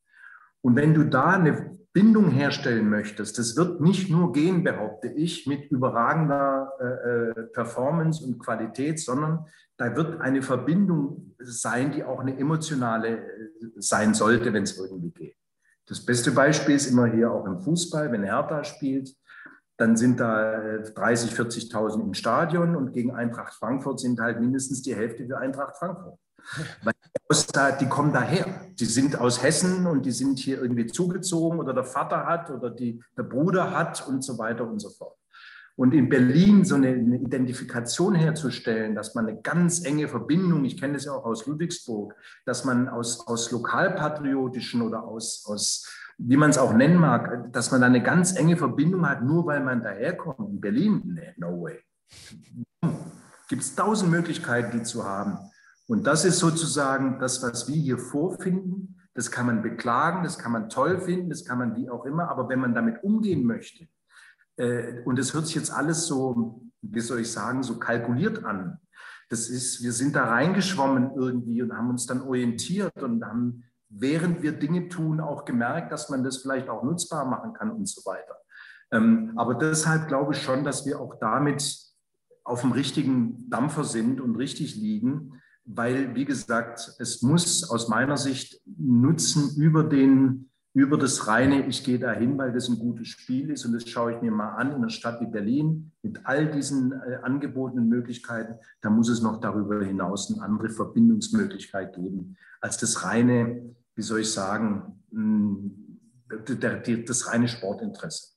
Und wenn du da eine Bindung herstellen möchtest, das wird nicht nur gehen, behaupte ich, mit überragender äh, Performance und Qualität, sondern da wird eine Verbindung sein, die auch eine emotionale äh, sein sollte, wenn es irgendwie geht. Das beste Beispiel ist immer hier auch im Fußball, wenn Hertha spielt, dann sind da 30, äh, 40.000 im Stadion und gegen Eintracht Frankfurt sind halt mindestens die Hälfte für Eintracht Frankfurt. Weil die, die kommen daher. Die sind aus Hessen und die sind hier irgendwie zugezogen oder der Vater hat oder die, der Bruder hat und so weiter und so fort. Und in Berlin so eine, Identifikation herzustellen, dass man eine ganz enge Verbindung, ich kenne das ja auch aus Ludwigsburg, dass man aus, aus lokalpatriotischen oder aus, aus, wie man es auch nennen mag, dass man da eine ganz enge Verbindung hat, nur weil man daherkommt. In Berlin, nee, no way. Gibt es tausend Möglichkeiten, die zu haben. Und das ist sozusagen das, was wir hier vorfinden. Das kann man beklagen, das kann man toll finden, das kann man wie auch immer. Aber wenn man damit umgehen möchte, äh, und es hört sich jetzt alles so, wie soll ich sagen, so kalkuliert an. Das ist, wir sind da reingeschwommen irgendwie und haben uns dann orientiert und haben, während wir Dinge tun, auch gemerkt, dass man das vielleicht auch nutzbar machen kann und so weiter. Ähm, aber deshalb glaube ich schon, dass wir auch damit auf dem richtigen Dampfer sind und richtig liegen, weil, wie gesagt, es muss aus meiner Sicht Nutzen über den über das reine, ich gehe dahin, weil das ein gutes Spiel ist und das schaue ich mir mal an in einer Stadt wie Berlin mit all diesen äh, angebotenen Möglichkeiten, da muss es noch darüber hinaus eine andere Verbindungsmöglichkeit geben als das reine, wie soll ich sagen, der, das reine Sportinteresse.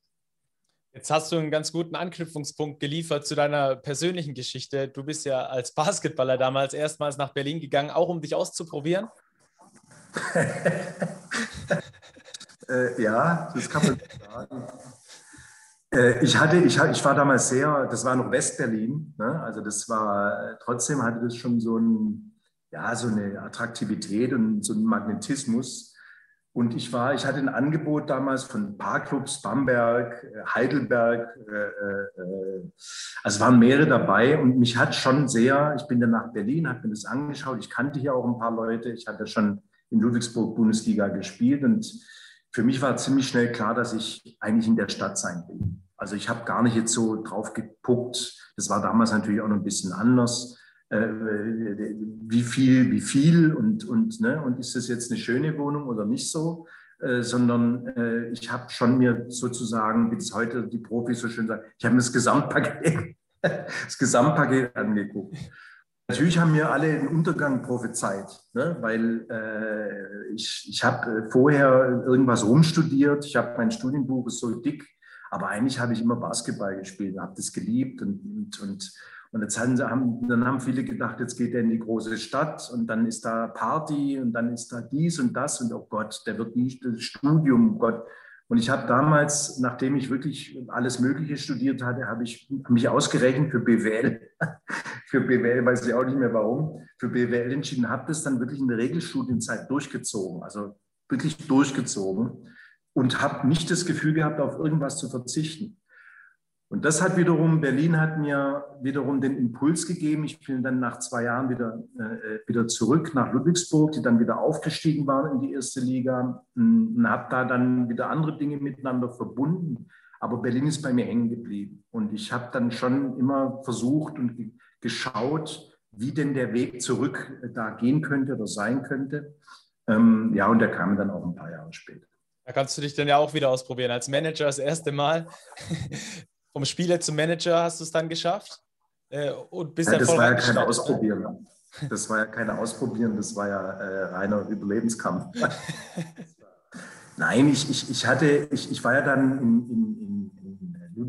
Jetzt hast du einen ganz guten Anknüpfungspunkt geliefert zu deiner persönlichen Geschichte. Du bist ja als Basketballer damals erstmals nach Berlin gegangen, auch um dich auszuprobieren. Äh, ja, das kann man sagen. Äh, ich, hatte, ich, ich war damals sehr, das war noch Westberlin, ne? also das war, trotzdem hatte das schon so, ein, ja, so eine Attraktivität und so einen Magnetismus. Und ich war, ich hatte ein Angebot damals von Parkclubs, Bamberg, Heidelberg, äh, äh, äh, also waren mehrere dabei und mich hat schon sehr, ich bin dann nach Berlin, habe mir das angeschaut, ich kannte hier auch ein paar Leute, ich hatte schon in Ludwigsburg Bundesliga gespielt und für mich war ziemlich schnell klar, dass ich eigentlich in der Stadt sein will. Also ich habe gar nicht jetzt so drauf geguckt. Das war damals natürlich auch noch ein bisschen anders. Äh, wie viel, wie viel und, und, ne, und ist das jetzt eine schöne Wohnung oder nicht so? Äh, sondern äh, ich habe schon mir sozusagen, wie es heute die Profis so schön sagen, ich habe mir das Gesamtpaket, das Gesamtpaket angeguckt. Natürlich haben mir alle den Untergang prophezeit, ne? weil äh, ich, ich habe äh, vorher irgendwas rumstudiert, ich habe mein Studienbuch ist so dick, aber eigentlich habe ich immer Basketball gespielt, habe das geliebt und, und, und, und jetzt haben, haben, dann haben viele gedacht, jetzt geht er in die große Stadt und dann ist da Party und dann ist da dies und das und oh Gott, der wird nicht das Studium, oh Gott. Und ich habe damals, nachdem ich wirklich alles Mögliche studiert hatte, habe ich mich ausgerechnet für BWL, für BWL, weiß ich auch nicht mehr warum, für BWL entschieden, habe das dann wirklich in der Regelstudienzeit durchgezogen. Also wirklich durchgezogen und habe nicht das Gefühl gehabt, auf irgendwas zu verzichten. Und das hat wiederum, Berlin hat mir wiederum den Impuls gegeben. Ich bin dann nach zwei Jahren wieder, äh, wieder zurück nach Ludwigsburg, die dann wieder aufgestiegen waren in die erste Liga und habe da dann wieder andere Dinge miteinander verbunden. Aber Berlin ist bei mir hängen geblieben. Und ich habe dann schon immer versucht und geschaut, wie denn der Weg zurück da gehen könnte oder sein könnte. Ähm, ja, und der kam dann auch ein paar Jahre später. Da kannst du dich dann ja auch wieder ausprobieren. Als Manager das erste Mal. Vom Spieler zum Manager hast du es dann geschafft. Äh, und bist ja, das war ja kein? Ausprobieren. Das war ja kein Ausprobieren, das war ja äh, reiner Überlebenskampf. Nein, ich, ich, ich hatte, ich, ich war ja dann in, in, in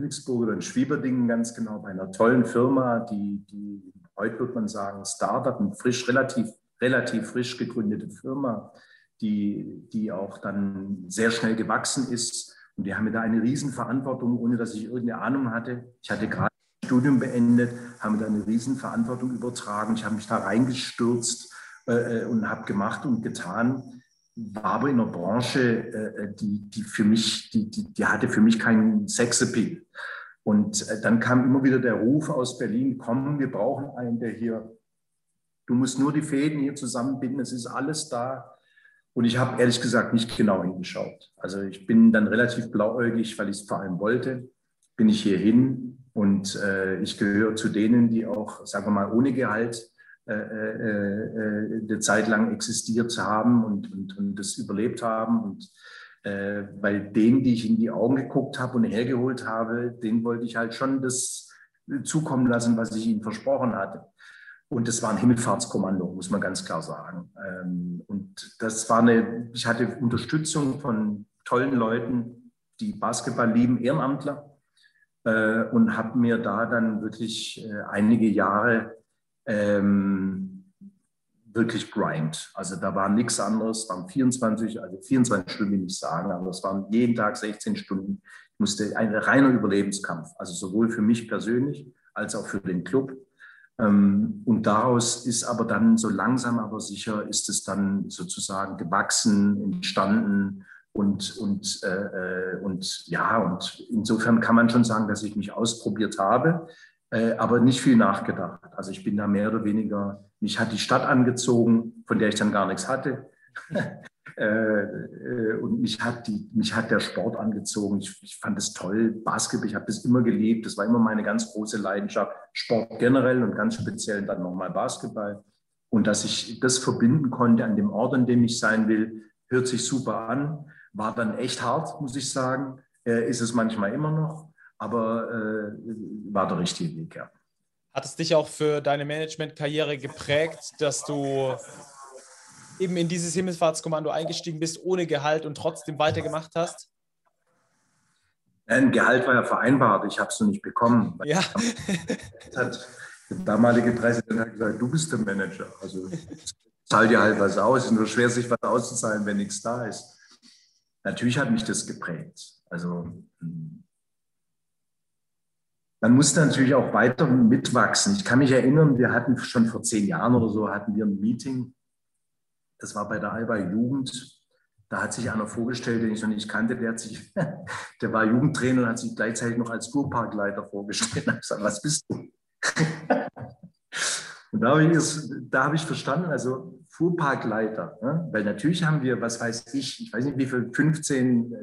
Ludwigsburg oder in Schwieberdingen ganz genau bei einer tollen Firma, die, die heute würde man sagen Startup, eine frisch, relativ, relativ frisch gegründete Firma, die, die auch dann sehr schnell gewachsen ist. Und die haben mir da eine Riesenverantwortung, ohne dass ich irgendeine Ahnung hatte. Ich hatte gerade ein Studium beendet, haben mir da eine Riesenverantwortung übertragen. Ich habe mich da reingestürzt äh, äh und habe gemacht und getan. War aber in einer Branche, äh, die, die für mich, die, die, die hatte für mich keinen Sexappeal. Und äh, dann kam immer wieder der Ruf aus Berlin, komm, wir brauchen einen, der hier, du musst nur die Fäden hier zusammenbinden, es ist alles da. Und ich habe ehrlich gesagt nicht genau hingeschaut. Also ich bin dann relativ blauäugig, weil ich es vor allem wollte, bin ich hier hin und äh, ich gehöre zu denen, die auch, sagen wir mal, ohne Gehalt äh, äh, äh eine Zeit lang existiert haben und, und, und das überlebt haben. Und äh, weil denen, die ich in die Augen geguckt habe und hergeholt habe, denen wollte ich halt schon das zukommen lassen, was ich ihnen versprochen hatte. Und das war ein Himmelfahrtskommando, muss man ganz klar sagen. Ähm, und das war eine, ich hatte Unterstützung von tollen Leuten, die Basketball lieben, Ehrenamtler, äh, und habe mir da dann wirklich äh, einige Jahre ähm, wirklich grind. Also da war nichts anderes, waren 24, also 24 Stunden will ich sagen, aber es waren jeden Tag 16 Stunden. Ich musste ein reiner Überlebenskampf, also sowohl für mich persönlich als auch für den Club. Ähm, und daraus ist aber dann so langsam, aber sicher ist es dann sozusagen gewachsen, entstanden und, und, äh, äh, und ja, und insofern kann man schon sagen, dass ich mich ausprobiert habe, äh, aber nicht viel nachgedacht. Also ich bin da mehr oder weniger, mich hat die Stadt angezogen, von der ich dann gar nichts hatte. Äh, äh, und mich hat, die, mich hat der Sport angezogen. Ich, ich fand es toll. Basketball, ich habe das immer geliebt. Das war immer meine ganz große Leidenschaft. Sport generell und ganz speziell dann nochmal Basketball. Und dass ich das verbinden konnte an dem Ort, an dem ich sein will, hört sich super an. War dann echt hart, muss ich sagen. Ist es manchmal immer noch, aber äh, war der richtige Weg, ja. Hat es dich auch für deine Managementkarriere geprägt, dass du eben in dieses Himmelfahrtskommando eingestiegen bist, ohne Gehalt und trotzdem weitergemacht hast? Ein Gehalt war ja vereinbart, ich habe es nur nicht bekommen. Ja. Hat, der damalige Präsident hat gesagt, du bist der Manager. Also zahl dir halt was aus. Es ist nur schwer, sich was auszuzahlen, wenn nichts da ist. Natürlich hat mich das geprägt. Also man musste natürlich auch weiter mitwachsen. Ich kann mich erinnern, wir hatten schon vor zehn Jahren oder so, hatten wir ein Meeting das war bei der Alba Jugend. Da hat sich einer vorgestellt, den ich noch nicht kannte. Der, hat sich, der war Jugendtrainer und hat sich gleichzeitig noch als Fuhrparkleiter vorgestellt. Ich gesagt, was bist du? Und da habe ich, da habe ich verstanden, also Fuhrparkleiter. Ne? Weil natürlich haben wir, was weiß ich, ich weiß nicht wie viel, 15 äh,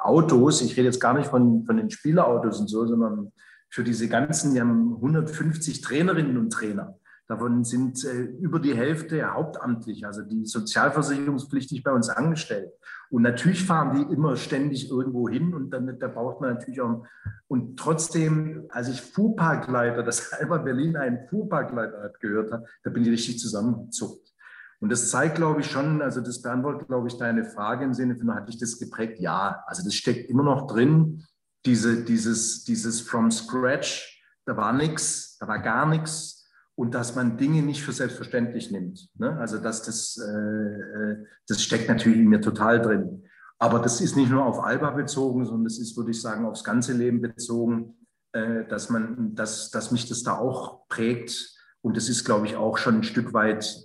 Autos. Ich rede jetzt gar nicht von, von den Spielerautos und so, sondern für diese ganzen, wir haben 150 Trainerinnen und Trainer. Davon sind äh, über die Hälfte hauptamtlich, also die sozialversicherungspflichtig bei uns angestellt. Und natürlich fahren die immer ständig irgendwo hin und dann, da braucht man natürlich auch. Und trotzdem, als ich Fuhrparkleiter, das Alba Berlin einen Fuhrparkleiter hat gehört hat, da bin ich richtig zusammengezuckt. Und das zeigt, glaube ich, schon, also das beantwortet, glaube ich, deine Frage im Sinne von, hat dich das geprägt? Ja, also das steckt immer noch drin, diese, dieses, dieses from scratch, da war nichts, da war gar nichts, und dass man Dinge nicht für selbstverständlich nimmt. Ne? Also dass das, äh, äh, das steckt natürlich in mir total drin. Aber das ist nicht nur auf Alba bezogen, sondern das ist, würde ich sagen, aufs ganze Leben bezogen, äh, dass, man, dass, dass mich das da auch prägt. Und das ist, glaube ich, auch schon ein Stück weit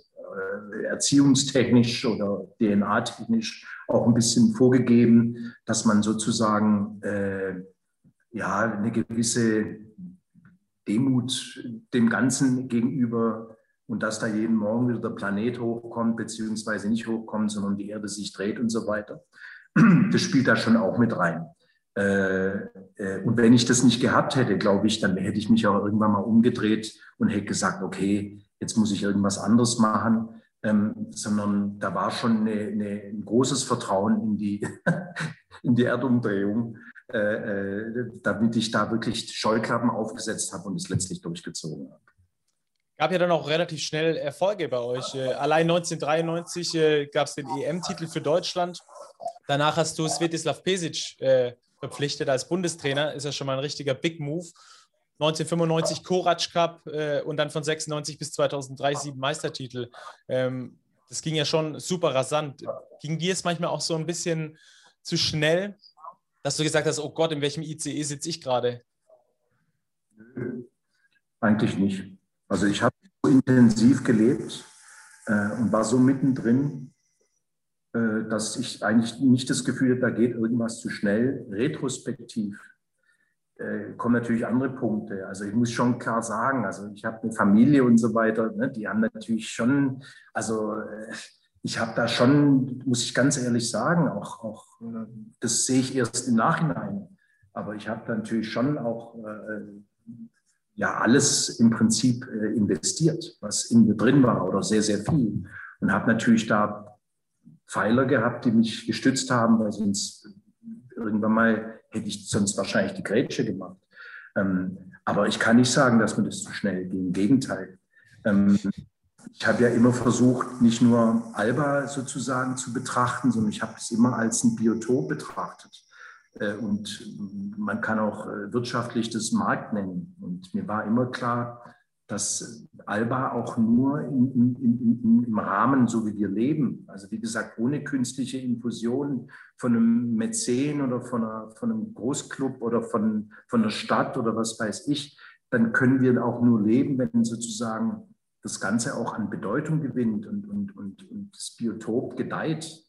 erziehungstechnisch oder DNA-technisch auch ein bisschen vorgegeben, dass man sozusagen äh, ja eine gewisse Demut dem Ganzen gegenüber und dass da jeden Morgen wieder der Planet hochkommt, beziehungsweise nicht hochkommt, sondern die Erde sich dreht und so weiter. Das spielt da schon auch mit rein. Äh, äh, und wenn ich das nicht gehabt hätte, glaube ich, dann hätte ich mich auch irgendwann mal umgedreht und hätte gesagt, okay, jetzt muss ich irgendwas anderes machen. Ähm, sondern da war schon eine, eine, ein großes Vertrauen in die, in die Erdumdrehung, äh, äh, damit ich da wirklich Scheuklappen aufgesetzt habe und es letztlich durchgezogen habe. Gab ja dann auch relativ schnell Erfolge bei euch. Äh, allein 1993 äh, gab es den EM-Titel für Deutschland. Danach hast du Svetislav Pesic äh, verpflichtet als Bundestrainer. Ist ja schon mal ein richtiger Big Move. 1995 Korac Cup äh, und dann von 96 bis 2003 sieben Meistertitel. Ähm, das ging ja schon super rasant. Ging dir es manchmal auch so ein bisschen zu schnell, dass du gesagt hast, oh Gott, in welchem ICE sitze ich gerade? Eigentlich nicht. Also ich habe so intensiv gelebt äh, und war so mittendrin, äh, dass ich eigentlich nicht das Gefühl habe, da geht irgendwas zu schnell. Retrospektiv äh, kommen natürlich andere Punkte. Also ich muss schon klar sagen, also ich habe eine Familie und so weiter, ne, die haben natürlich schon, also äh, ich habe da schon, muss ich ganz ehrlich sagen, auch, auch äh, das sehe ich erst im Nachhinein. Aber ich habe da natürlich schon auch äh, ja alles im Prinzip äh, investiert, was in mir drin war oder sehr, sehr viel. Und habe natürlich da Pfeiler gehabt, die mich gestützt haben, weil sonst irgendwann mal hätte ich sonst wahrscheinlich die Grätsche gemacht. Ähm, aber ich kann nicht sagen, dass mir das zu schnell ging. Im Gegenteil. Ähm, ich habe ja immer versucht, nicht nur Alba sozusagen zu betrachten, sondern ich habe es immer als ein Biotop betrachtet. Äh, und man kann auch äh, wirtschaftlich das Markt nennen. Und mir war immer klar, dass Alba auch nur in, in, in, im Rahmen, so wie wir leben, also wie gesagt, ohne künstliche Infusion von einem Mäzen oder von, einer, von einem Großclub oder von, von der Stadt oder was weiß ich, dann können wir auch nur leben, wenn sozusagen das Ganze auch an Bedeutung gewinnt und, und, und, und das Biotop gedeiht.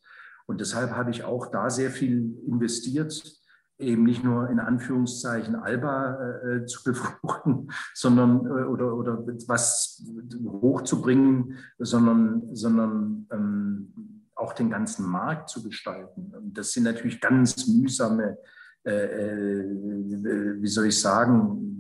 Und deshalb habe ich auch da sehr viel investiert eben nicht nur in Anführungszeichen Alba äh, zu befruchten, sondern äh, oder, oder was hochzubringen, sondern, sondern ähm, auch den ganzen Markt zu gestalten. Und das sind natürlich ganz mühsame, äh, äh wie soll ich sagen,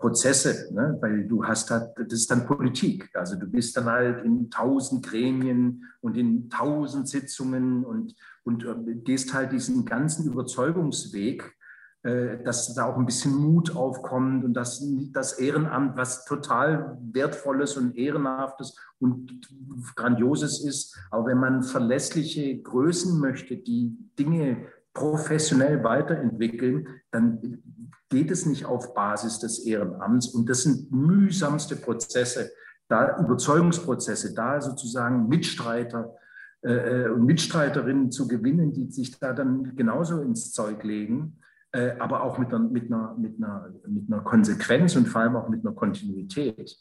Prozesse, ne? weil du hast halt, das ist dann Politik. Also du bist dann halt in tausend Gremien und in tausend Sitzungen und, und äh, gehst halt diesen ganzen Überzeugungsweg, äh, dass da auch ein bisschen Mut aufkommt und dass das Ehrenamt was total Wertvolles und Ehrenhaftes und Grandioses ist. Aber wenn man verlässliche Größen möchte, die Dinge professionell weiterentwickeln, dann geht es nicht auf Basis des Ehrenamts. Und das sind mühsamste Prozesse, da Überzeugungsprozesse, da sozusagen Mitstreiter äh, und Mitstreiterinnen zu gewinnen, die sich da dann genauso ins Zeug legen, äh, aber auch mit einer, mit, einer, mit, einer, mit einer Konsequenz und vor allem auch mit einer Kontinuität.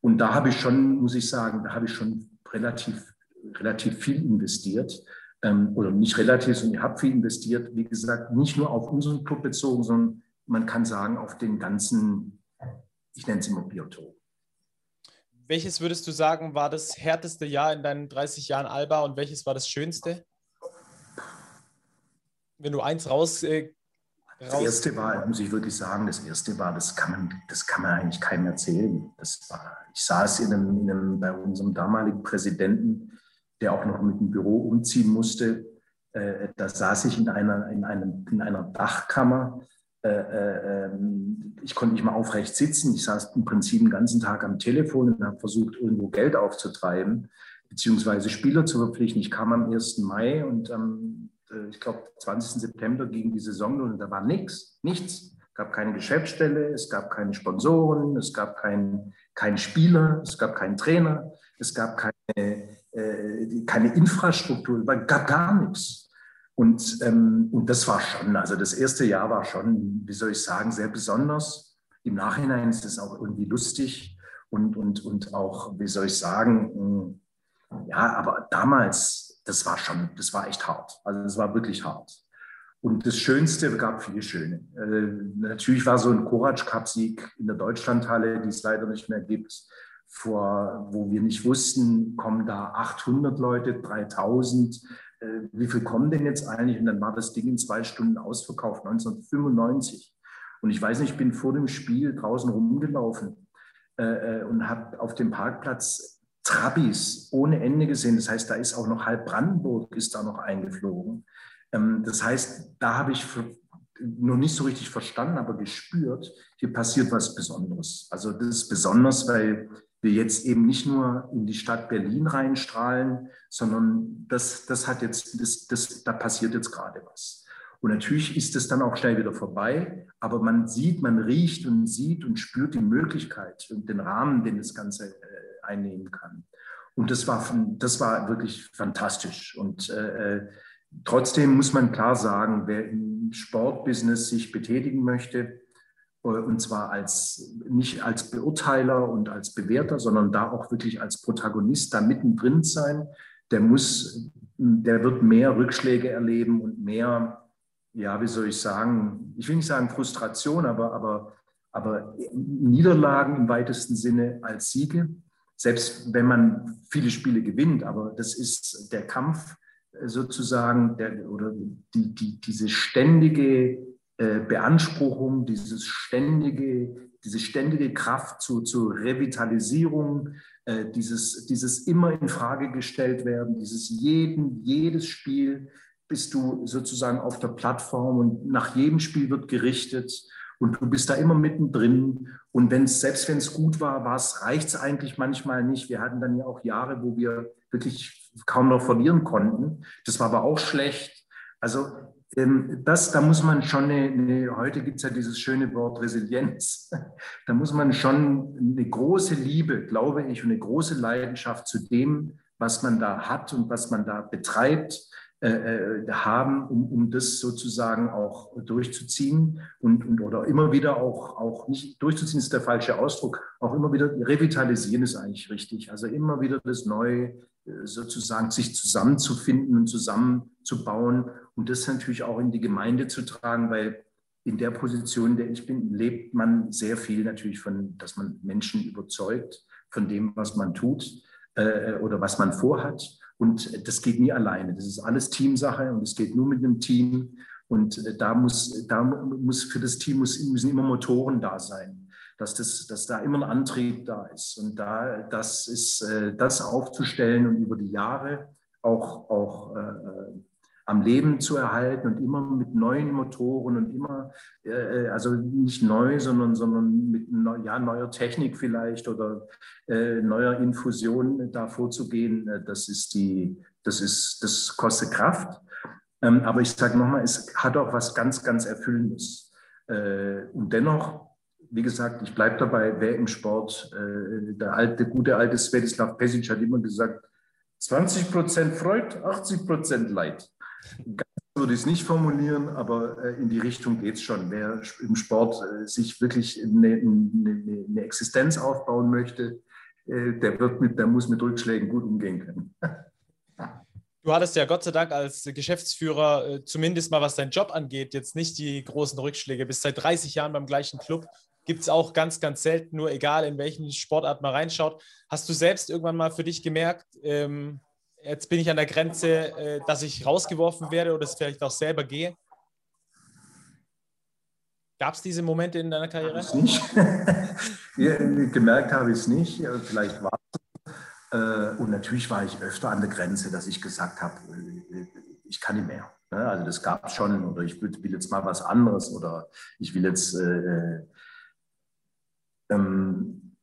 Und da habe ich schon, muss ich sagen, da habe ich schon relativ, relativ viel investiert. Ähm, oder nicht relativ, sondern ich habe viel investiert, wie gesagt, nicht nur auf unseren Club bezogen, sondern man kann sagen, auf den ganzen, ich nenne es immer Biotop. Welches würdest du sagen, war das härteste Jahr in deinen 30 Jahren Alba und welches war das schönste? Wenn du eins raus. Äh, raus das erste war, muss ich wirklich sagen, das erste war, das kann man, das kann man eigentlich keinem erzählen. Das war, ich saß in einem, in einem, bei unserem damaligen Präsidenten, der auch noch mit dem Büro umziehen musste. Äh, da saß ich in einer, in einem, in einer Dachkammer ich konnte nicht mal aufrecht sitzen. Ich saß im Prinzip den ganzen Tag am Telefon und habe versucht, irgendwo Geld aufzutreiben, beziehungsweise Spieler zu verpflichten. Ich kam am 1. Mai und am, äh, ich glaube, 20. September ging die Saison und da war nichts, nichts. Es gab keine Geschäftsstelle, es gab keine Sponsoren, es gab keinen kein Spieler, es gab keinen Trainer, es gab keine, äh, keine Infrastruktur, es gab gar nichts. Und, ähm, und das war schon, also das erste Jahr war schon, wie soll ich sagen, sehr besonders. Im Nachhinein ist es auch irgendwie lustig und, und, und auch, wie soll ich sagen, Ja, aber damals, das war schon, das war echt hart. Also das war wirklich hart. Und das Schönste, gab viele schöne. Äh, natürlich war so ein Korac-Cup-Sieg in der Deutschlandhalle, die es leider nicht mehr gibt, vor, wo wir nicht wussten, kommen da 800 Leute, 3000, äh, wie viel kommen denn jetzt eigentlich? Und dann war das Ding in zwei Stunden ausverkauft, 1995. Und ich weiß nicht, ich bin vor dem Spiel draußen rumgelaufen äh, äh und habe auf dem Parkplatz Trabis ohne Ende gesehen. Das heißt, da ist auch noch halb Brandenburg ist da noch eingeflogen. Ähm, das heißt, da habe ich noch nicht so richtig verstanden, aber gespürt, hier passiert was Besonderes. Also das ist besonders, weil wir jetzt eben nicht nur in die Stadt Berlin reinstrahlen, sondern das, das hat jetzt, das, das, da passiert jetzt gerade was. Und natürlich ist es dann auch schnell wieder vorbei, aber man sieht, man riecht und sieht und spürt die Möglichkeit und den Rahmen, den das Ganze äh, einnehmen kann. Und das war, das war wirklich fantastisch. Und äh, äh Trotzdem muss man klar sagen, wer im Sportbusiness sich betätigen möchte, und zwar als, nicht als Beurteiler und als Bewerter, sondern da auch wirklich als Protagonist da mittendrin sein, der muss, der wird mehr Rückschläge erleben und mehr, ja, wie soll ich sagen, ich will nicht sagen Frustration, aber, aber, aber Niederlagen im weitesten Sinne als Siege. Selbst wenn man viele Spiele gewinnt, aber das ist der Kampf sozusagen der, oder die, die, diese ständige äh, Beanspruchung, dieses ständige, diese ständige Kraft zu, zur Revitalisierung, äh, dieses, dieses immer in Frage gestellt werden, dieses jeden, jedes Spiel bist du sozusagen auf der Plattform und nach jedem Spiel wird gerichtet und du bist da immer mittendrin. Und wenn es, selbst wenn es gut war, war es, reicht es eigentlich manchmal nicht. Wir hatten dann ja auch Jahre, wo wir wirklich kaum noch verlieren konnten. Das war aber auch schlecht. Also das, da muss man schon, eine, eine heute gibt es ja dieses schöne Wort Resilienz, da muss man schon eine große Liebe, glaube ich, und eine große Leidenschaft zu dem, was man da hat und was man da betreibt, äh, äh, haben, um, um das sozusagen auch durchzuziehen und, und oder immer wieder auch, auch nicht durchzuziehen ist der falsche Ausdruck, auch immer wieder revitalisieren ist eigentlich richtig. Also immer wieder das Neue sozusagen sich zusammenzufinden und zusammenzubauen und das natürlich auch in die Gemeinde zu tragen, weil in der Position, in der ich bin, lebt man sehr viel natürlich von, dass man Menschen überzeugt von dem, was man tut äh, oder was man vorhat. Und das geht nie alleine. Das ist alles Teamsache und es geht nur mit einem Team. Und äh, da muss, da muss für das Team muss, müssen immer Motoren da sein, dass, das, dass da immer ein Antrieb da ist. Und da, das ist, äh, das aufzustellen und über die Jahre auch, auch äh, am Leben zu erhalten und immer mit neuen Motoren und immer, äh, also nicht neu, sondern, sondern mit neu, ja, neuer Technik vielleicht oder äh, neuer Infusion da vorzugehen, äh, das ist die, das ist, das kostet Kraft. Ähm, aber ich sage nochmal, es hat auch was ganz, ganz Erfüllendes. Äh, und dennoch, wie gesagt, ich bleibe dabei, wer im Sport, äh, der alte, gute alte Svetislav Pesic hat immer gesagt, 20 Prozent Freud, 80 Prozent Leid. Ganz würde ich es nicht formulieren, aber äh, in die Richtung geht es schon. Wer im Sport äh, sich wirklich eine, eine, eine, Existenz aufbauen möchte, äh, der, wird mit, der muss mit Rückschlägen gut umgehen können. Du hattest ja Gott sei Dank als Geschäftsführer, zumindest mal was deinen Job angeht, jetzt nicht die großen Rückschläge. Bist seit 30 Jahren beim gleichen Club. Gibt es auch ganz, ganz selten, nur egal in welchen Sportart man reinschaut. Hast du selbst irgendwann mal für dich gemerkt, ähm, jetzt bin ich an der Grenze, äh, dass ich rausgeworfen werde oder es vielleicht auch selber gehe? Gab es diese Momente in deiner Karriere? Ich nicht. gemerkt habe ich es nicht. Vielleicht war es. Äh, und natürlich war ich öfter an der Grenze, dass ich gesagt habe, äh, ich kann nicht mehr. Ne? Also das gab es schon. Oder ich will jetzt mal was anderes. Oder ich will jetzt äh, ähm,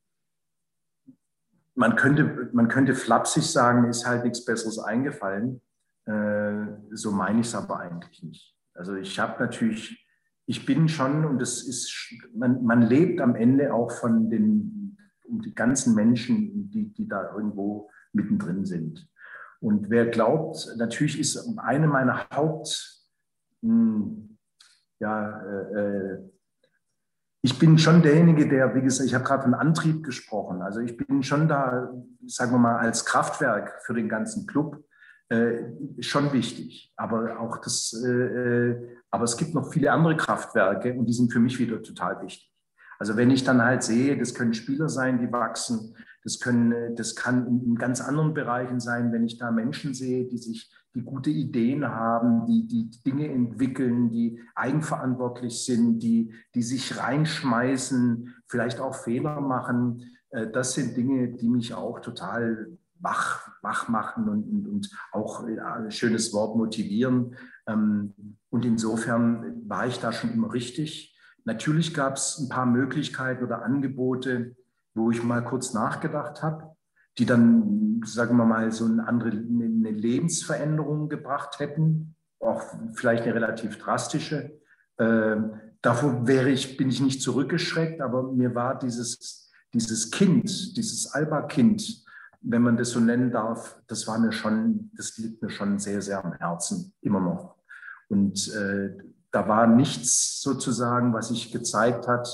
man könnte, man könnte flapsig sagen, ist halt nichts Besseres eingefallen. Äh, so meine ich es aber eigentlich nicht. Also ich habe natürlich, ich bin schon, und es ist, man, man lebt am Ende auch von den um die ganzen Menschen, die, die da irgendwo mittendrin sind. Und wer glaubt, natürlich ist eine meiner Haupt, mh, hm, ja, äh, äh ich bin schon derjenige, der, wie gesagt, ich habe gerade von Antrieb gesprochen. Also ich bin schon da, sagen wir mal, als Kraftwerk für den ganzen Club äh, schon wichtig. Aber auch das, äh, äh, aber es gibt noch viele andere Kraftwerke und die sind für mich wieder total wichtig. Also wenn ich dann halt sehe, das können Spieler sein, die wachsen, das, können, das kann in, ganz anderen Bereichen sein, wenn ich da Menschen sehe, die sich, die gute Ideen haben, die, die Dinge entwickeln, die eigenverantwortlich sind, die, die sich reinschmeißen, vielleicht auch Fehler machen. Äh, das sind Dinge, die mich auch total wach, wach machen und, und, und auch ja, schönes Wort motivieren. Ähm, und insofern war ich da schon immer richtig. Natürlich gab es ein paar Möglichkeiten oder Angebote, wo ich mal kurz nachgedacht habe, die dann, sagen wir mal, so eine andere eine Lebensveränderung gebracht hätten, auch vielleicht eine relativ drastische. Äh, davor wäre ich, bin ich nicht zurückgeschreckt, aber mir war dieses, dieses Kind, dieses Alba-Kind, wenn man das so nennen darf, das war mir schon, das liegt mir schon sehr, sehr am Herzen, immer noch. Und äh, da war nichts sozusagen, was sich gezeigt hat,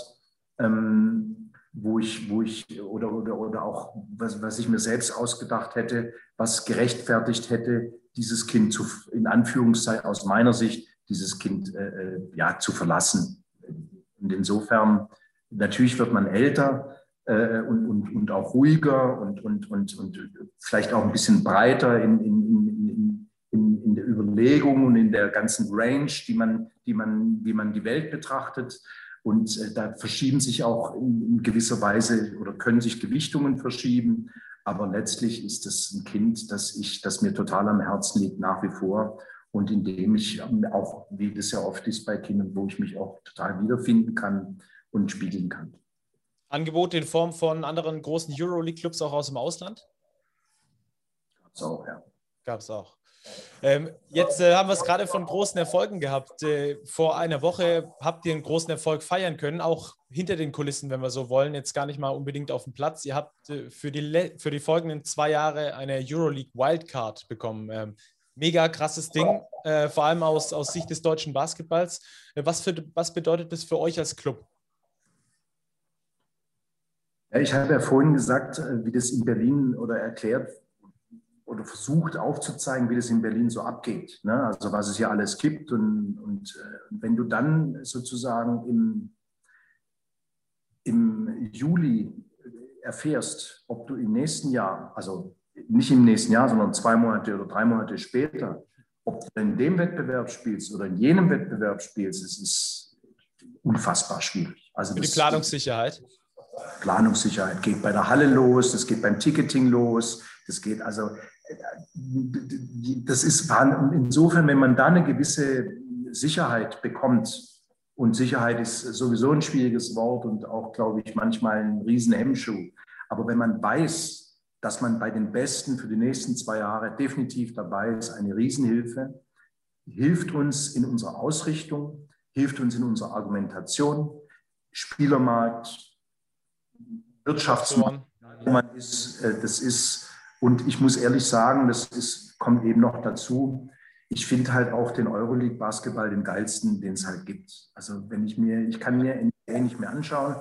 ähm, wo ich, wo ich oder, oder, oder auch was, was ich mir selbst ausgedacht hätte, was gerechtfertigt hätte, dieses Kind zu, in Anführungszeichen aus meiner Sicht, dieses Kind äh, äh, ja, zu verlassen. Und insofern, natürlich wird man älter äh, und, und, und auch ruhiger und, und, und, und vielleicht auch ein bisschen breiter in, in, in, in, in der Überlegung und in der ganzen Range, die man, die man, wie man die Welt betrachtet. Und äh, da verschieben sich auch in, in, gewisser Weise oder können sich Gewichtungen verschieben. Aber letztlich ist es ein Kind, das, ich, das mir total am Herzen liegt nach wie vor und in dem ich auch, wie das ja oft ist bei Kindern, wo ich mich auch total wiederfinden kann und spiegeln kann. Angebote in Form von anderen großen Euroleague-Clubs auch aus dem Ausland? Gab es auch, ja. Gab es auch. Ähm, jetzt äh, haben wir es gerade von großen Erfolgen gehabt. Äh, vor einer Woche habt ihr einen großen Erfolg feiern können, auch hinter den Kulissen, wenn wir so wollen. Jetzt gar nicht mal unbedingt auf dem Platz. Ihr habt äh, für, die für die folgenden zwei Jahre eine Euroleague Wildcard bekommen. Ähm, mega krasses Ding, äh, vor allem aus, aus Sicht des deutschen Basketballs. Äh, was, für, was bedeutet das für euch als Club? Ja, ich habe ja vorhin gesagt, äh, wie das in Berlin oder erklärt, oder versucht aufzuzeigen, wie das in Berlin so abgeht. Ne? Also was es hier alles gibt. Und, und äh, wenn du dann sozusagen im, im Juli erfährst, ob du im nächsten Jahr, also nicht im nächsten Jahr, sondern zwei Monate oder drei Monate später, ob du in dem Wettbewerb spielst oder in jenem Wettbewerb spielst, es ist unfassbar schwierig. Also Für die Planungssicherheit. Planungssicherheit geht bei der Halle los, das geht beim Ticketing los, das geht also das ist insofern, wenn man da eine gewisse Sicherheit bekommt, und Sicherheit ist sowieso ein schwieriges Wort und auch, glaube ich, manchmal ein Riesenhemmschuh. Aber wenn man weiß, dass man bei den Besten für die nächsten zwei Jahre definitiv dabei ist, eine Riesenhilfe, hilft uns in unserer Ausrichtung, hilft uns in unserer Argumentation, Spielermarkt, Wirtschaftsmarkt, man ist, äh, das ist und ich muss ehrlich sagen, das ist, kommt eben noch dazu. Ich finde halt auch den Euroleague Basketball den geilsten, den es halt gibt. Also wenn ich mir, ich kann mir NBA nicht mehr anschauen.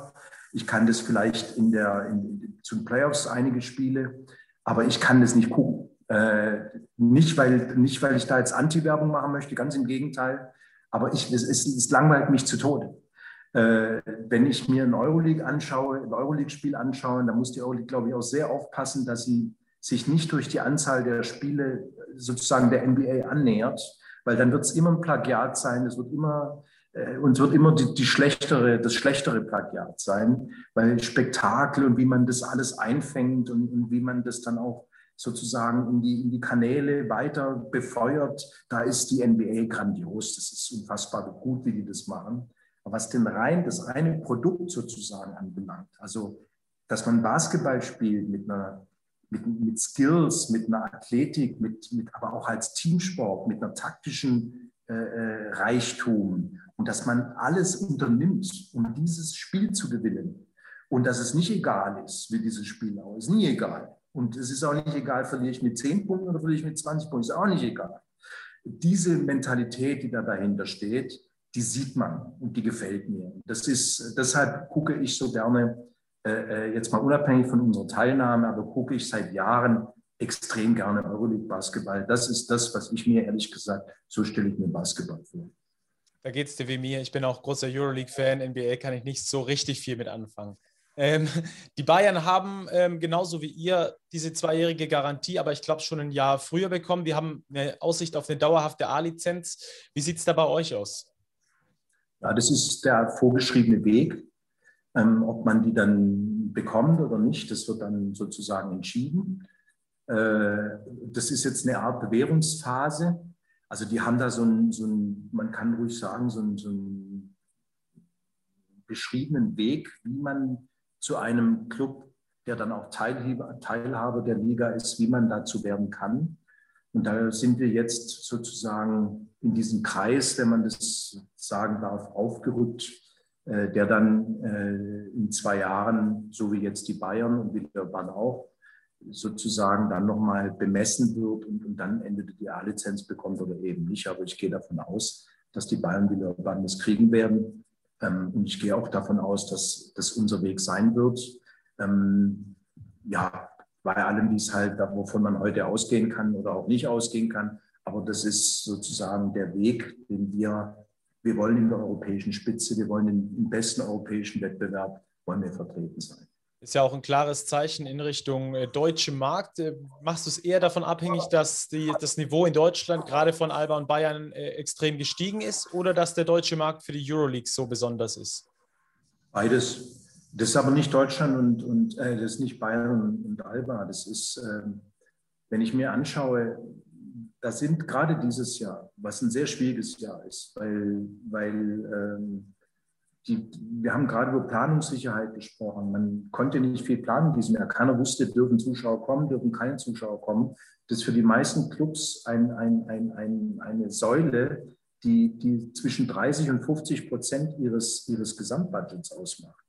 Ich kann das vielleicht in der, in, zu den Playoffs einige Spiele, aber ich kann das nicht gucken. Äh, nicht, weil, nicht, weil ich da jetzt Anti-Werbung machen möchte, ganz im Gegenteil. Aber ich, es, es, es langweilt mich zu Tode. Äh, wenn ich mir ein Euroleague anschaue, ein Euroleague-Spiel anschaue, dann muss die Euroleague, glaube ich, auch sehr aufpassen, dass sie sich nicht durch die Anzahl der Spiele sozusagen der NBA annähert, weil dann wird es immer ein Plagiat sein, es wird immer äh, und wird immer die, die, schlechtere, das schlechtere Plagiat sein, weil Spektakel und wie man das alles einfängt und, und wie man das dann auch sozusagen in die, in die Kanäle weiter befeuert, da ist die NBA grandios. Das ist unfassbar gut, wie die das machen. Aber was den rein, das reine Produkt sozusagen anbelangt, also dass man Basketball spielt mit einer mit, mit Skills, mit einer Athletik, mit, mit, aber auch als Teamsport, mit einer taktischen äh, äh, Reichtum und dass man alles unternimmt, um dieses Spiel zu gewinnen. Und dass es nicht egal ist, wie dieses Spiel auch ist, nie egal. Und es ist auch nicht egal, verliere ich mit 10 Punkten oder verliere ich mit 20 Punkten, ist auch nicht egal. Diese Mentalität, die da dahinter steht, die sieht man und die gefällt mir. Das ist, deshalb gucke ich so gerne, äh, äh, jetzt mal unabhängig von unserer Teilnahme, aber gucke ich seit Jahren extrem gerne Euroleague Basketball. Das ist das, was ich mir ehrlich gesagt, so stelle ich mir Basketball vor. Da geht es dir wie mir. Ich bin auch großer Euroleague-Fan. NBA kann ich nicht so richtig viel mit anfangen. Ähm, die Bayern haben ähm, genauso wie ihr diese zweijährige Garantie, aber ich glaube schon ein Jahr früher bekommen. Die haben eine Aussicht auf eine dauerhafte A-Lizenz. Wie sieht es da bei euch aus? Ja, das ist der vorgeschriebene Weg. Ähm, ob man die dann bekommt oder nicht, das wird dann sozusagen entschieden. Äh, das ist jetzt eine Art Bewährungsphase. Also die haben da so ein, so ein man kann ruhig sagen, so ein, so beschriebenen Weg, wie man zu einem Club, der dann auch Teilhaber der Liga ist, wie man dazu werden kann. Und da sind wir jetzt sozusagen in diesem Kreis, wenn man das sagen darf, aufgerückt, der dann äh, in zwei Jahren, so wie jetzt die Bayern und wie der Bahn auch, sozusagen dann nochmal bemessen wird und, und dann entweder die A-Lizenz bekommt oder eben nicht. Aber ich gehe davon aus, dass die Bayern wieder das kriegen werden. Ähm, und ich gehe auch davon aus, dass das unser Weg sein wird. Ähm, ja, bei allem, wie es halt, wovon man heute ausgehen kann oder auch nicht ausgehen kann. Aber das ist sozusagen der Weg, den wir, wir wollen in der europäischen Spitze, wir wollen im besten europäischen Wettbewerb, wollen wir vertreten sein. Ist ja auch ein klares Zeichen in Richtung äh, deutschem Markt. Äh, machst du es eher davon abhängig, dass die, das Niveau in Deutschland gerade von Alba und Bayern äh, extrem gestiegen ist oder dass der deutsche Markt für die Euroleague so besonders ist? Beides. Das ist aber nicht Deutschland und, und äh, das ist nicht Bayern und, und Alba. Das ist, äh, wenn ich mir anschaue, das sind gerade dieses Jahr, was ein sehr schwieriges Jahr ist, weil, weil ähm, die, wir haben gerade über Planungssicherheit gesprochen. Man konnte nicht viel planen in diesem Jahr. Keiner wusste, dürfen Zuschauer kommen, dürfen keine Zuschauer kommen. Das ist für die meisten Clubs ein, ein, ein, ein, eine Säule, die, die zwischen 30 und 50 Prozent ihres, ihres Gesamtbudgets ausmacht.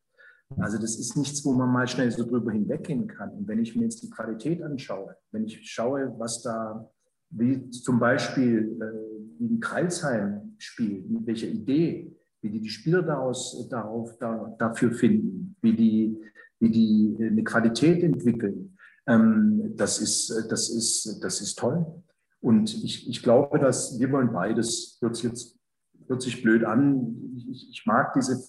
Also das ist nichts, wo man mal schnell so drüber hinweggehen kann. Und wenn ich mir jetzt die Qualität anschaue, wenn ich schaue, was da, wie zum Beispiel äh, wie ein Kreilsheim spielt, mit welcher Idee, wie die die Spieler daraus, darauf, da, dafür finden, wie die, wie die eine Qualität entwickeln. Ähm, das, ist, das, ist, das ist toll. Und ich, ich glaube, dass wir wollen beides. Hört sich jetzt hört sich blöd an. Ich, ich mag diese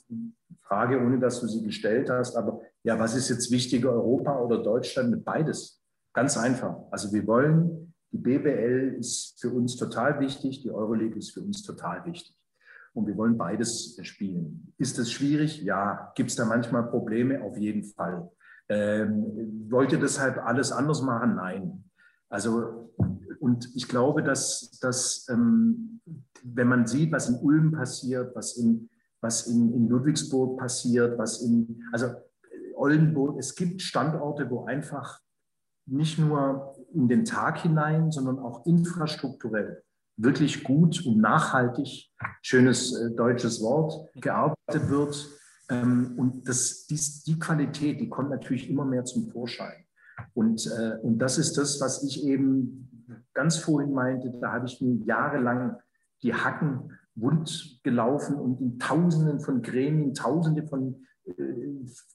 Frage, ohne dass du sie gestellt hast. Aber ja, was ist jetzt wichtiger, Europa oder Deutschland? Beides. Ganz einfach. Also wir wollen, die BBL ist für uns total wichtig, die Euroleague ist für uns total wichtig. Und wir wollen beides spielen. Ist es schwierig? Ja. Gibt es da manchmal Probleme? Auf jeden Fall. Ähm, ihr deshalb alles anders machen? Nein. Also, und ich glaube, dass, dass ähm, wenn man sieht, was in Ulm passiert, was in, was in, in Ludwigsburg passiert, was in, also Oldenburg, es gibt Standorte, wo einfach nicht nur in den Tag hinein, sondern auch infrastrukturell wirklich gut und nachhaltig, schönes äh, deutsches Wort, gearbeitet wird. Ähm, und das, dies, die Qualität, die kommt natürlich immer mehr zum Vorschein. Und, äh, und das ist das, was ich eben ganz vorhin meinte, da habe ich mir jahrelang die Hacken wund gelaufen und in Tausenden von Gremien, Tausende von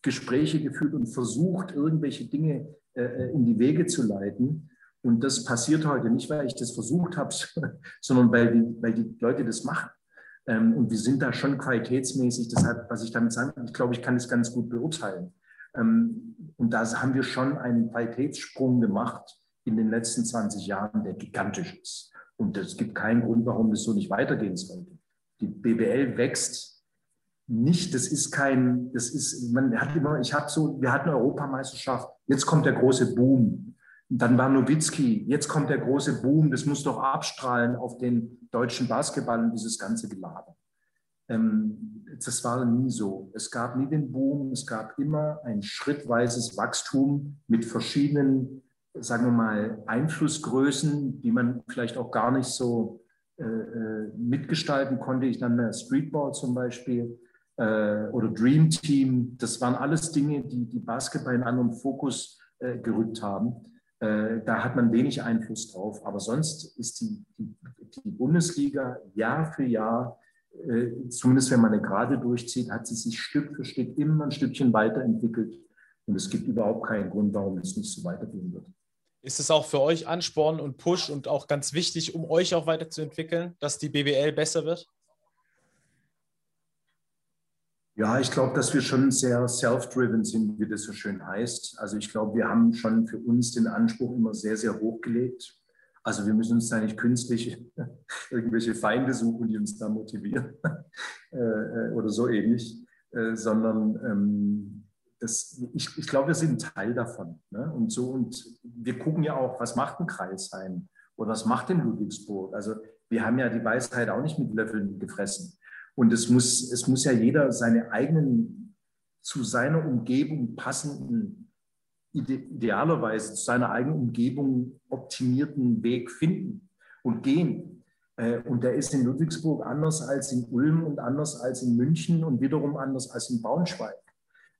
Gespräche geführt und versucht, irgendwelche Dinge äh, äh in die Wege zu leiten. Und das passiert heute nicht, weil ich das versucht habe, sondern weil die, weil die Leute das machen. Ähm, und wir sind da schon qualitätsmäßig, deshalb, was ich damit sagen ich glaube, ich kann das ganz gut beurteilen. Ähm, und da haben wir schon einen Qualitätssprung gemacht in den letzten 20 Jahren, der gigantisch ist. Und es gibt keinen Grund, warum das so nicht weitergehen sollte. Die BBL wächst nicht, das ist kein, das ist, man hat immer, ich habe so, wir hatten Europameisterschaft, jetzt kommt der große Boom. Dann war Nowitzki, jetzt kommt der große Boom, das muss doch abstrahlen auf den deutschen Basketball und dieses ganze Gelaber. Ähm, das war nie so. Es gab nie den Boom, es gab immer ein schrittweises Wachstum mit verschiedenen, sagen wir mal, Einflussgrößen, die man vielleicht auch gar nicht so äh, äh mitgestalten konnte. Ich nenne Streetball zum Beispiel oder Dream Team. Das waren alles Dinge, die die Basketball in anderen Fokus äh, gerückt haben. Äh, da hat man wenig Einfluss drauf. Aber sonst ist die, die, die Bundesliga Jahr für Jahr äh, zumindest wenn man eine Gerade durchzieht, hat sie sich Stück für Stück immer ein Stückchen weiterentwickelt. Und es gibt überhaupt keinen Grund, warum es nicht so weitergehen wird. Ist es auch für euch Ansporn und Push und auch ganz wichtig, um euch auch weiterzuentwickeln, dass die BWL besser wird? Ja, ich glaube, dass wir schon sehr self-driven sind, wie das so schön heißt. Also ich glaube, wir haben schon für uns den Anspruch immer sehr, sehr hoch gelegt. Also wir müssen uns da nicht künstlich irgendwelche Feinde suchen, die uns da motivieren äh, äh, oder so ähnlich, äh, sondern ähm, das, ich, ich glaube, wir sind ein Teil davon. Ne? Und so, und wir gucken ja auch, was macht ein Kreisheim oder was macht denn Ludwigsburg? Also wir haben ja die Weisheit auch nicht mit Löffeln gefressen. Und es muss, es muss ja jeder seine eigenen, zu seiner Umgebung passenden, idealerweise zu seiner eigenen Umgebung optimierten Weg finden und gehen. Äh, und der ist in Ludwigsburg anders als in Ulm und anders als in München und wiederum anders als in Braunschweig.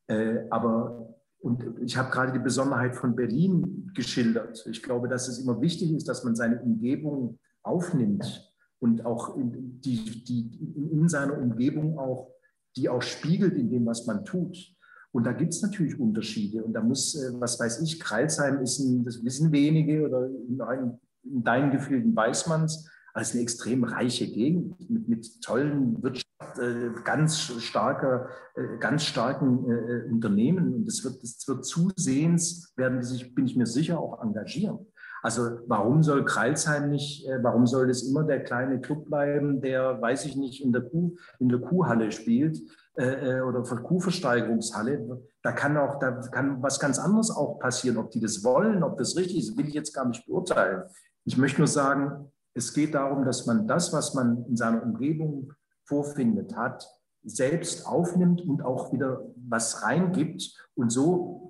Äh, aber und ich habe gerade die Besonderheit von Berlin geschildert. Ich glaube, dass es immer wichtig ist, dass man seine Umgebung aufnimmt und auch die, die, in seiner Umgebung auch, die auch spiegelt in dem, was man tut. Und da gibt es natürlich Unterschiede. Und da muss, äh, was weiß ich, Kreilsheim ist ein, das wissen wenige oder in, in deinen Gefilden weiß man es, als eine extrem reiche Gegend mit, mit tollen Wirtschaft, äh, ganz starker, äh, ganz starken Unternehmen. Und das wird, das wird zusehends, werden die sich, bin ich mir sicher, auch engagieren. Also warum soll Kreilsheim nicht, äh, warum soll das immer der kleine Club bleiben, der, weiß ich nicht, in der, Kuh, in der Kuhhalle spielt äh, äh oder Kuhversteigerungshalle? Da kann auch, da kann was ganz anderes auch passieren. Ob die das wollen, ob das richtig ist, will ich jetzt gar nicht beurteilen. Ich möchte nur sagen, es geht darum, dass man das, was man in seiner Umgebung vorfindet hat, selbst aufnimmt und auch wieder was reingibt und so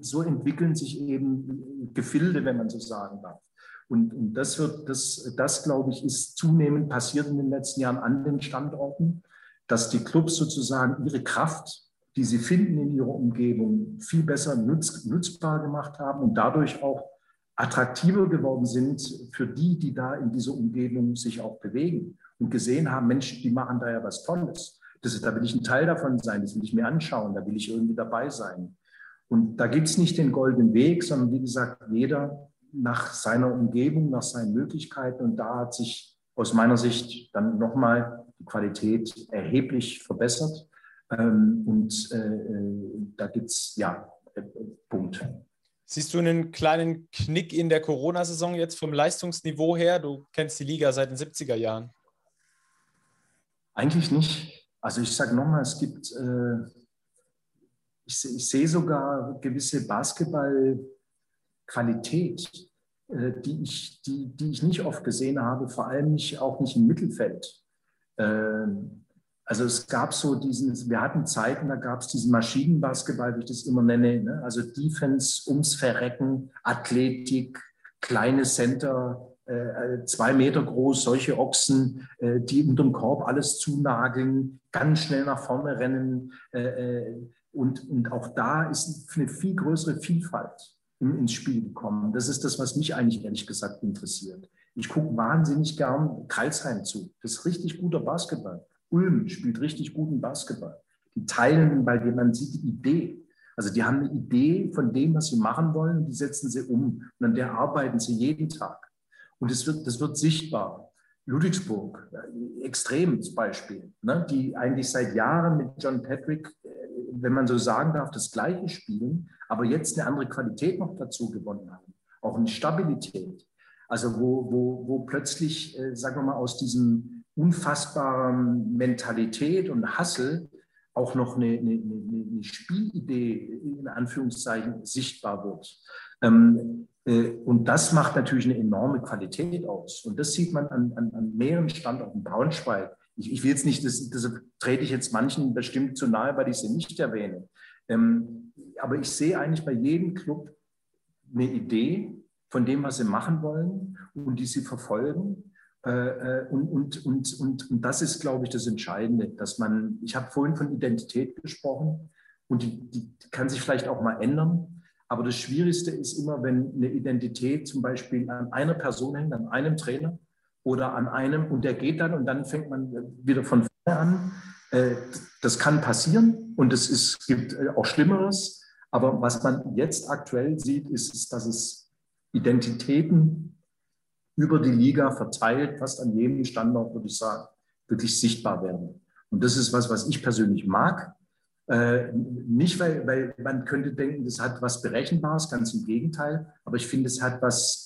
so entwickeln sich eben Gefilde, wenn man so sagen darf. Und, und das wird, das, das glaube ich, ist zunehmend passiert in den letzten Jahren an den Standorten, dass die Clubs sozusagen ihre Kraft, die sie finden in ihrer Umgebung, viel besser nutz, nutzbar gemacht haben und dadurch auch attraktiver geworden sind für die, die da in dieser Umgebung sich auch bewegen und gesehen haben, Mensch, die machen da ja was Tolles. Das ist, da will ich ein Teil davon sein, das will ich mir anschauen, da will ich irgendwie dabei sein. Und da gibt es nicht den goldenen Weg, sondern wie gesagt, jeder nach seiner Umgebung, nach seinen Möglichkeiten. Und da hat sich aus meiner Sicht dann nochmal die Qualität erheblich verbessert. Ähm, und äh, äh, da gibt es, ja, äh, Punkt. Siehst du einen kleinen Knick in der Corona-Saison jetzt vom Leistungsniveau her? Du kennst die Liga seit den 70er Jahren. Eigentlich nicht. Also ich sage nochmal, es gibt äh, ich, ich sehe sogar gewisse Basketballqualität, äh, die, ich, die, die ich nicht oft gesehen habe, vor allem nicht, auch nicht im Mittelfeld. Ähm, also es gab so diesen, wir hatten Zeiten, da gab es diesen Maschinenbasketball, wie ich das immer nenne, ne? also Defense ums Verrecken, Athletik, kleine Center, äh, zwei Meter groß, solche Ochsen, äh, die unterm Korb alles zunageln, ganz schnell nach vorne rennen. Äh, und, und auch da ist eine viel größere Vielfalt ins Spiel gekommen. Das ist das, was mich eigentlich ehrlich gesagt interessiert. Ich gucke wahnsinnig gern Karlsheim zu. Das ist richtig guter Basketball. Ulm spielt richtig guten Basketball. Die teilen, weil man sieht die Idee. Also die haben eine Idee von dem, was sie machen wollen, die setzen sie um. Und an der arbeiten sie jeden Tag. Und das wird, das wird sichtbar. Ludwigsburg, extremes Beispiel, ne, die eigentlich seit Jahren mit John Patrick wenn man so sagen darf, das gleiche spielen, aber jetzt eine andere Qualität noch dazu gewonnen haben, auch eine Stabilität. Also wo, wo, wo plötzlich, äh, sagen wir mal, aus diesem unfassbaren Mentalität und Hassel auch noch eine, eine, eine Spielidee in Anführungszeichen sichtbar wird. Ähm, äh, und das macht natürlich eine enorme Qualität aus. Und das sieht man an, an, an mehreren Standorten. Braunschweig, ich, ich will jetzt nicht, das, das trete ich jetzt manchen bestimmt zu nahe, weil ich sie nicht erwähne. Ähm, aber ich sehe eigentlich bei jedem Club eine Idee von dem, was sie machen wollen und die sie verfolgen. Äh, äh, und, und, und, und, und das ist, glaube ich, das Entscheidende, dass man, ich habe vorhin von Identität gesprochen und die, die kann sich vielleicht auch mal ändern. Aber das Schwierigste ist immer, wenn eine Identität zum Beispiel an einer Person hängt, an einem Trainer oder an einem und der geht dann und dann fängt man wieder von an. Äh, das kann passieren und es gibt äh, auch Schlimmeres. Aber was man jetzt aktuell sieht, ist, dass es Identitäten über die Liga verteilt, fast an jedem Standort, würde ich sagen, wirklich sichtbar werden. Und das ist was, was ich persönlich mag. Äh, nicht, weil, weil man könnte denken, das hat was Berechenbares, ganz im Gegenteil. Aber ich finde, es hat was,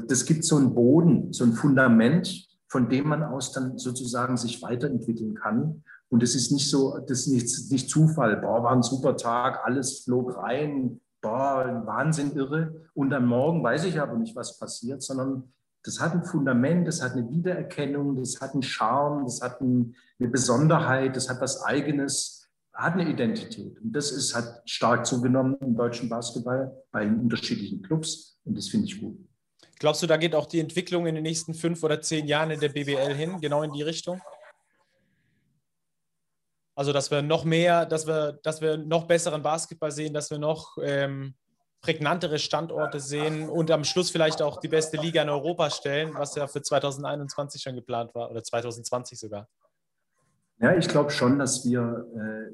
das gibt so einen Boden, so ein Fundament, von dem man aus dann sozusagen sich weiterentwickeln kann. Und es ist nicht so, das ist nicht, nicht Zufall, boah, war ein super Tag, alles flog rein, boah, Wahnsinn irre. Und am Morgen weiß ich aber nicht, was passiert, sondern das hat ein Fundament, das hat eine Wiedererkennung, das hat einen Charme, das hat eine Besonderheit, das hat was Eigenes, hat eine Identität. Und das ist, hat stark zugenommen im deutschen Basketball bei den unterschiedlichen Clubs. Und das finde ich gut. Glaubst du, da geht auch die Entwicklung in den nächsten fünf oder zehn Jahren in der BBL hin, genau in die Richtung? Also, dass wir noch mehr, dass wir, dass wir noch besseren Basketball sehen, dass wir noch ähm, prägnantere Standorte sehen und am Schluss vielleicht auch die beste Liga in Europa stellen, was ja für 2021 schon geplant war oder 2020 sogar. Ja, ich glaube schon, dass wir,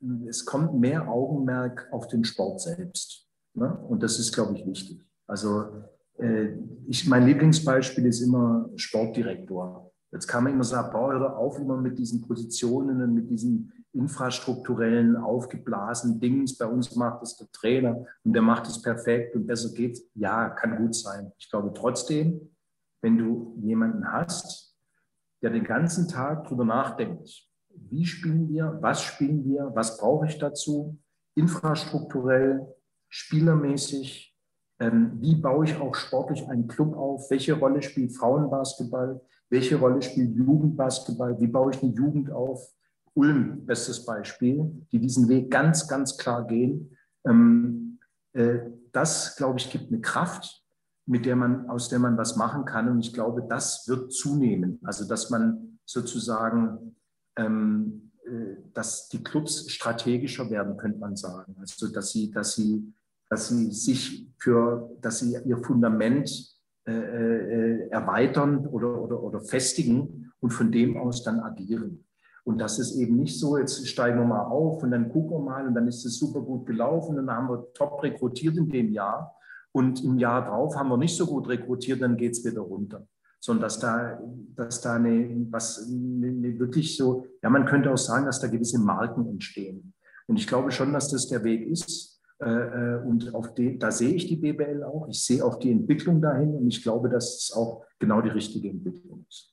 äh, es kommt mehr Augenmerk auf den Sport selbst. Ne? Und das ist, glaube ich, wichtig. Also ich, mein Lieblingsbeispiel ist immer Sportdirektor. Jetzt kann man immer sagen, boah, hör auf immer mit diesen Positionen und mit diesen infrastrukturellen, aufgeblasenen Dingen. Bei uns macht es der Trainer und der macht es perfekt und besser geht. Ja, kann gut sein. Ich glaube trotzdem, wenn du jemanden hast, der den ganzen Tag darüber nachdenkt, wie spielen wir, was spielen wir, was brauche ich dazu, infrastrukturell, spielermäßig, wie baue ich auch sportlich einen Club auf? Welche Rolle spielt Frauenbasketball? Welche Rolle spielt Jugendbasketball? Wie baue ich eine Jugend auf? Ulm, bestes Beispiel, die diesen Weg ganz, ganz klar gehen. Ähm, äh, das, glaube ich, gibt eine Kraft, mit der man, aus der man was machen kann. Und ich glaube, das wird zunehmen. Also, dass man sozusagen, ähm, äh, dass die Clubs strategischer werden, könnte man sagen. Also, dass sie, dass sie dass sie sich für, dass sie ihr Fundament äh, äh, erweitern oder, oder, oder festigen und von dem aus dann agieren. Und das ist eben nicht so, jetzt steigen wir mal auf und dann gucken wir mal und dann ist es super gut gelaufen und dann haben wir top rekrutiert in dem Jahr und im Jahr drauf haben wir nicht so gut rekrutiert, dann geht es wieder runter. Sondern dass da, dass da eine, was eine, wirklich so, ja, man könnte auch sagen, dass da gewisse Marken entstehen. Und ich glaube schon, dass das der Weg ist, und auf den, da sehe ich die BBL auch. Ich sehe auch die Entwicklung dahin und ich glaube, dass es auch genau die richtige Entwicklung ist.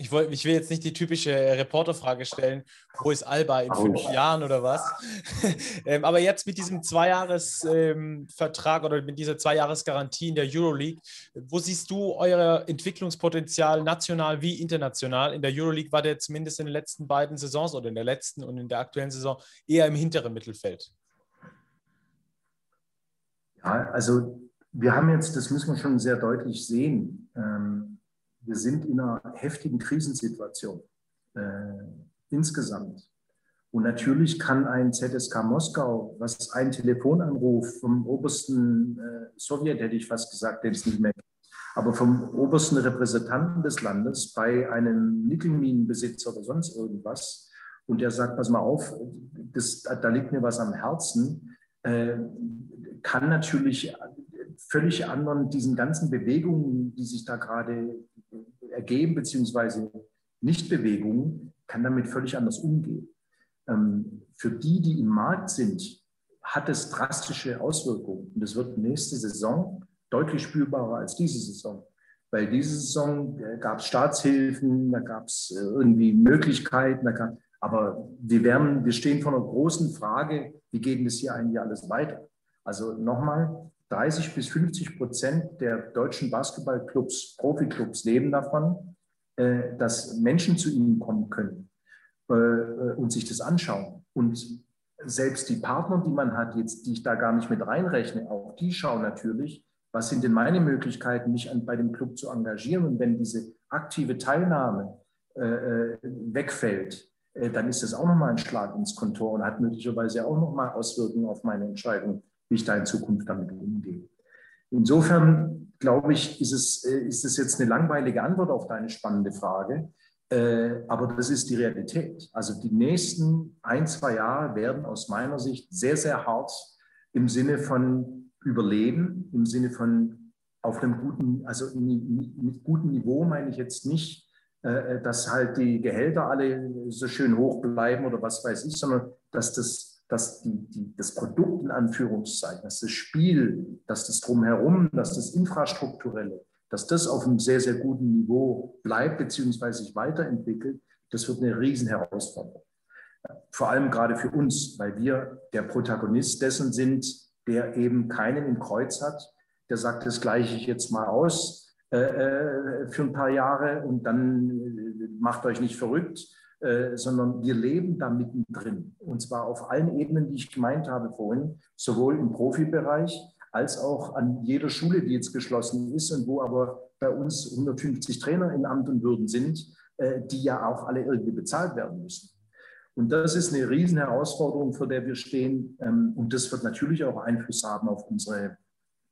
Ich, wollt, ich will jetzt nicht die typische Reporterfrage stellen, wo ist Alba in fünf oh. Jahren oder was? ähm, aber jetzt mit diesem Zweijahresvertrag ähm, oder mit dieser Zweijahresgarantie in der Euroleague, wo siehst du euer Entwicklungspotenzial national wie international? In der Euroleague war der zumindest in den letzten beiden Saisons oder in der letzten und in der aktuellen Saison eher im hinteren Mittelfeld. Ja, also wir haben jetzt, das müssen wir schon sehr deutlich sehen, ähm, wir sind in einer heftigen Krisensituation äh, insgesamt. Und natürlich kann ein ZSK Moskau, was ein Telefonanruf vom obersten äh, Sowjet, hätte ich fast gesagt, den es nicht mehr gibt, aber vom obersten Repräsentanten des Landes bei einem Nickelminenbesitzer oder sonst irgendwas, und der sagt, pass mal auf, das, da liegt mir was am Herzen, äh, kann natürlich völlig anderen, diesen ganzen Bewegungen, die sich da gerade ergeben, beziehungsweise Nichtbewegungen, kann damit völlig anders umgehen. Ähm, für die, die im Markt sind, hat es drastische Auswirkungen. Und es wird nächste Saison deutlich spürbarer als diese Saison. Weil diese Saison äh, gab es Staatshilfen, da gab es äh, irgendwie Möglichkeiten, gab, aber wir, werden, wir stehen vor einer großen Frage, wie geht das hier eigentlich alles weiter? Also nochmal, 30 bis 50 Prozent der deutschen Basketballclubs, Profiklubs leben davon, äh, dass Menschen zu ihnen kommen können äh, und sich das anschauen. Und selbst die Partner, die man hat, jetzt, die ich da gar nicht mit reinrechne, auch die schauen natürlich, was sind denn meine Möglichkeiten, mich an, bei dem Club zu engagieren. Und wenn diese aktive Teilnahme äh, wegfällt, dann ist das auch nochmal ein Schlag ins Kontor und hat möglicherweise auch nochmal Auswirkungen auf meine Entscheidung wie ich da in Zukunft damit umgehe. Insofern glaube ich, ist es, äh, ist es jetzt eine langweilige Antwort auf deine spannende Frage. Äh, aber das ist die Realität. Also die nächsten ein, zwei Jahre werden aus meiner Sicht sehr, sehr hart im Sinne von Überleben, im Sinne von auf einem guten, also mit gutem Niveau meine ich jetzt nicht, äh, dass halt die Gehälter alle so schön hoch bleiben oder was weiß ich, sondern dass das, dass die, die, das Produkt in Anführungszeichen, dass das Spiel, dass das Drumherum, dass das Infrastrukturelle, dass das auf einem sehr, sehr guten Niveau bleibt bzw. sich weiterentwickelt, das wird eine Riesenherausforderung. Vor allem gerade für uns, weil wir der Protagonist dessen sind, der eben keinen im Kreuz hat, der sagt, das gleiche ich jetzt mal aus äh, äh für ein paar Jahre und dann äh, macht euch nicht verrückt, äh, sondern wir leben da mittendrin. Und zwar auf allen Ebenen, die ich gemeint habe vorhin, sowohl im Profibereich als auch an jeder Schule, die jetzt geschlossen ist und wo aber bei uns 150 Trainer in Amt und Würden sind, äh, die ja auch alle irgendwie bezahlt werden müssen. Und das ist eine Riesenherausforderung, vor der wir stehen. Ähm, und das wird natürlich auch Einfluss haben auf unsere,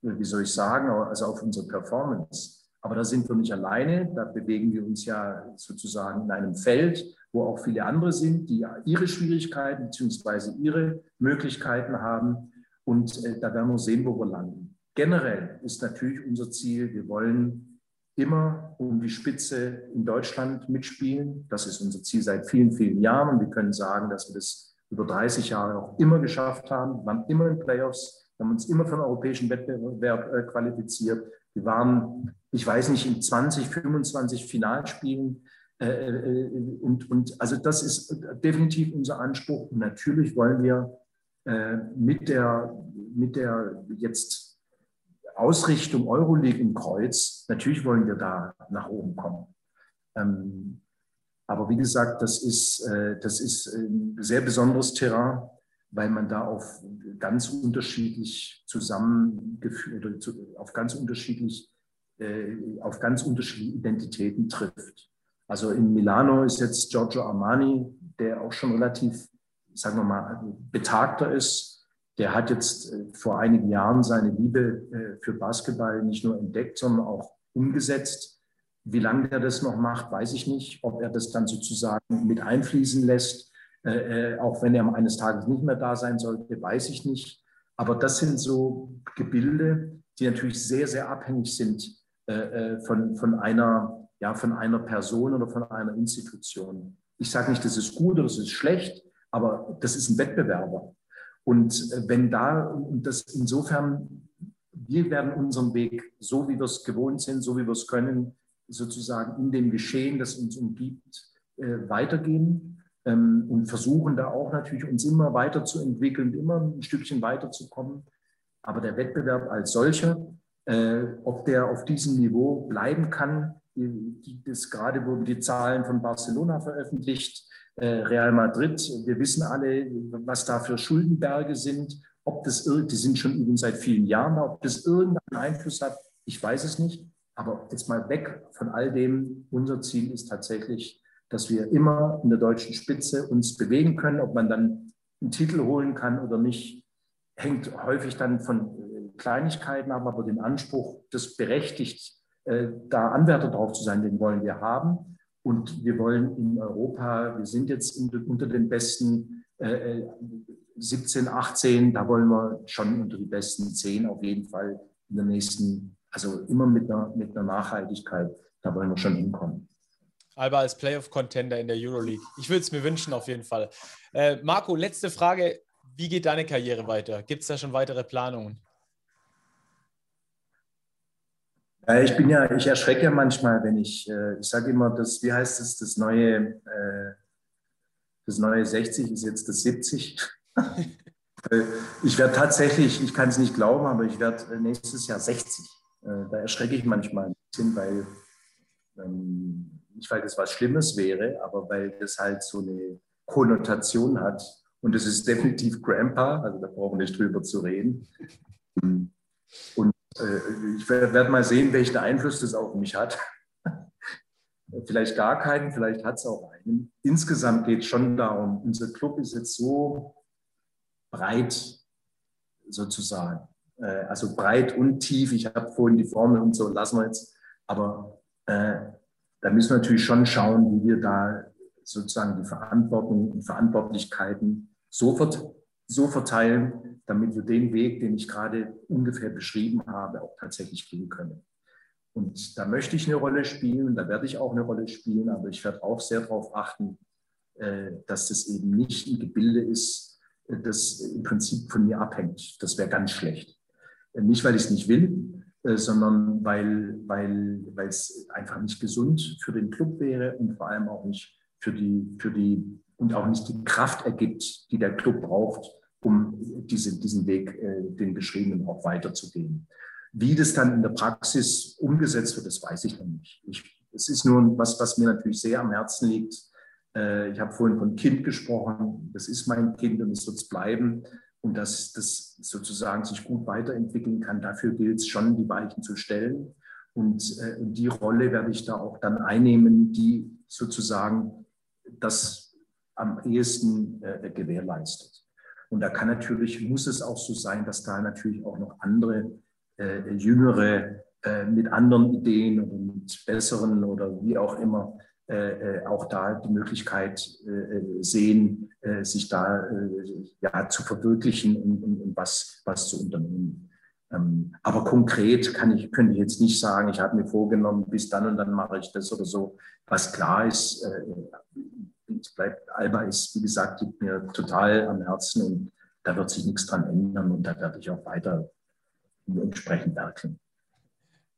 wie soll ich sagen, also auf unsere Performance. Aber da sind wir nicht alleine. Da bewegen wir uns ja sozusagen in einem Feld, wo auch viele andere sind, die ihre Schwierigkeiten bzw. ihre Möglichkeiten haben. Und äh, da werden wir sehen, wo wir landen. Generell ist natürlich unser Ziel, wir wollen immer um die Spitze in Deutschland mitspielen. Das ist unser Ziel seit vielen, vielen Jahren. Und wir können sagen, dass wir das über 30 Jahre auch immer geschafft haben. Wir waren immer in Playoffs. Wir haben uns immer für den europäischen Wettbewerb äh, qualifiziert. Wir waren, ich weiß nicht, in 20, 25 Finalspielen. Äh, äh, und, und also das ist definitiv unser Anspruch. Und natürlich wollen wir äh, mit der, mit der jetzt Ausrichtung Euroleague im Kreuz, natürlich wollen wir da nach oben kommen. Ähm, aber wie gesagt, das ist, äh, das ist ein sehr besonderes Terrain, weil man da auf ganz unterschiedlich zusammengeführt oder auf ganz unterschiedlich äh, auf ganz unterschiedliche Identitäten trifft. Also in Milano ist jetzt Giorgio Armani, der auch schon relativ sagen wir mal, betagter ist, der hat jetzt äh, vor einigen Jahren seine Liebe äh, für Basketball nicht nur entdeckt, sondern auch umgesetzt. Wie lange er das noch macht, weiß ich nicht. Ob er das dann sozusagen mit einfließen lässt, äh, auch wenn er eines Tages nicht mehr da sein sollte, weiß ich nicht. Aber das sind so Gebilde, die natürlich sehr, sehr abhängig sind von, von, einer, ja, von einer Person oder von einer Institution. Ich sage nicht, das ist gut oder das ist schlecht, aber das ist ein Wettbewerber. Und äh, wenn da, und das insofern, wir werden unseren Weg, so wie wir es gewohnt sind, so wie wir es können, sozusagen in dem Geschehen, das uns umgibt, äh, weitergehen ähm, und versuchen da auch natürlich uns immer weiterzuentwickeln, immer ein Stückchen weiterzukommen. Aber der Wettbewerb als solcher, äh, ob der auf diesem Niveau bleiben kann, das gerade wurden die Zahlen von Barcelona veröffentlicht, äh, Real Madrid. Wir wissen alle, was da für Schuldenberge sind. Ob das, die sind schon übrigens seit vielen Jahren, ob das irgendeinen Einfluss hat, ich weiß es nicht. Aber jetzt mal weg von all dem. Unser Ziel ist tatsächlich, dass wir immer in der deutschen Spitze uns bewegen können. Ob man dann einen Titel holen kann oder nicht, hängt häufig dann von äh, Kleinigkeiten ab, aber den Anspruch, das berechtigt, da Anwärter drauf zu sein, den wollen wir haben. Und wir wollen in Europa, wir sind jetzt unter den besten äh, 17, 18, da wollen wir schon unter die besten 10 auf jeden Fall in der nächsten, also immer mit einer, mit einer Nachhaltigkeit, da wollen wir schon hinkommen. Alba als Playoff-Contender in der Euroleague. Ich würde es mir wünschen, auf jeden Fall. Äh, Marco, letzte Frage. Wie geht deine Karriere weiter? Gibt es da schon weitere Planungen? Ja, ich bin ja, ich erschrecke ja manchmal, wenn ich, äh, ich sage immer, das, wie heißt es, das neue, äh, das neue 60 ist jetzt das 70. ich werde tatsächlich, ich kann es nicht glauben, aber ich werde nächstes Jahr 60. Äh, da erschrecke ich manchmal ein bisschen, weil ähm, nicht weil das was Schlimmes wäre, aber weil das halt so eine Konnotation hat. Und es ist definitiv Grandpa, also da brauchen wir nicht drüber zu reden. Und äh, ich werde mal sehen, welchen Einfluss das auf mich hat. vielleicht gar keinen, vielleicht hat es auch einen. Insgesamt geht es schon darum, unser Club ist jetzt so breit sozusagen. Äh, also breit und tief. Ich habe vorhin die Formel und so, lassen wir jetzt. Aber äh, da müssen wir natürlich schon schauen, wie wir da sozusagen die Verantwortung und Verantwortlichkeiten so, so verteilen, damit wir den Weg, den ich gerade ungefähr beschrieben habe, auch tatsächlich gehen können. Und da möchte ich eine Rolle spielen, da werde ich auch eine Rolle spielen, aber ich werde auch sehr darauf achten, äh, dass das eben nicht ein Gebilde ist, äh, das im Prinzip von mir abhängt. Das wäre ganz schlecht. Äh, nicht, weil ich es nicht will, sondern weil, weil, weil es einfach nicht gesund für den Club wäre und vor allem auch nicht für die, für die und auch nicht die Kraft ergibt, die der Club braucht, um diese, diesen Weg, den beschriebenen, auch weiterzugehen. Wie das dann in der Praxis umgesetzt wird, das weiß ich noch nicht. es ist nur was, was mir natürlich sehr am Herzen liegt. Äh, ich habe vorhin von Kind gesprochen. Das ist mein Kind und es wird es bleiben. Und dass das sozusagen sich gut weiterentwickeln kann, dafür gilt es schon, die Weichen zu stellen. Und äh, die Rolle werde ich da auch dann einnehmen, die sozusagen das am ehesten äh, gewährleistet. Und da kann natürlich, muss es auch so sein, dass da natürlich auch noch andere äh, Jüngere äh, mit anderen Ideen oder mit besseren oder wie auch immer äh, äh auch da die Möglichkeit äh, äh sehen, sich da ja, zu verwirklichen und, und, und, was, was zu unternehmen. Ähm, aber konkret kann ich, könnte ich jetzt nicht sagen, ich habe mir vorgenommen, bis dann und dann mache ich das oder so. Was klar ist, es bleibt, Alba ist, wie gesagt, liegt mir total am Herzen und da wird sich nichts dran ändern und da werde ich auch weiter entsprechend werkeln.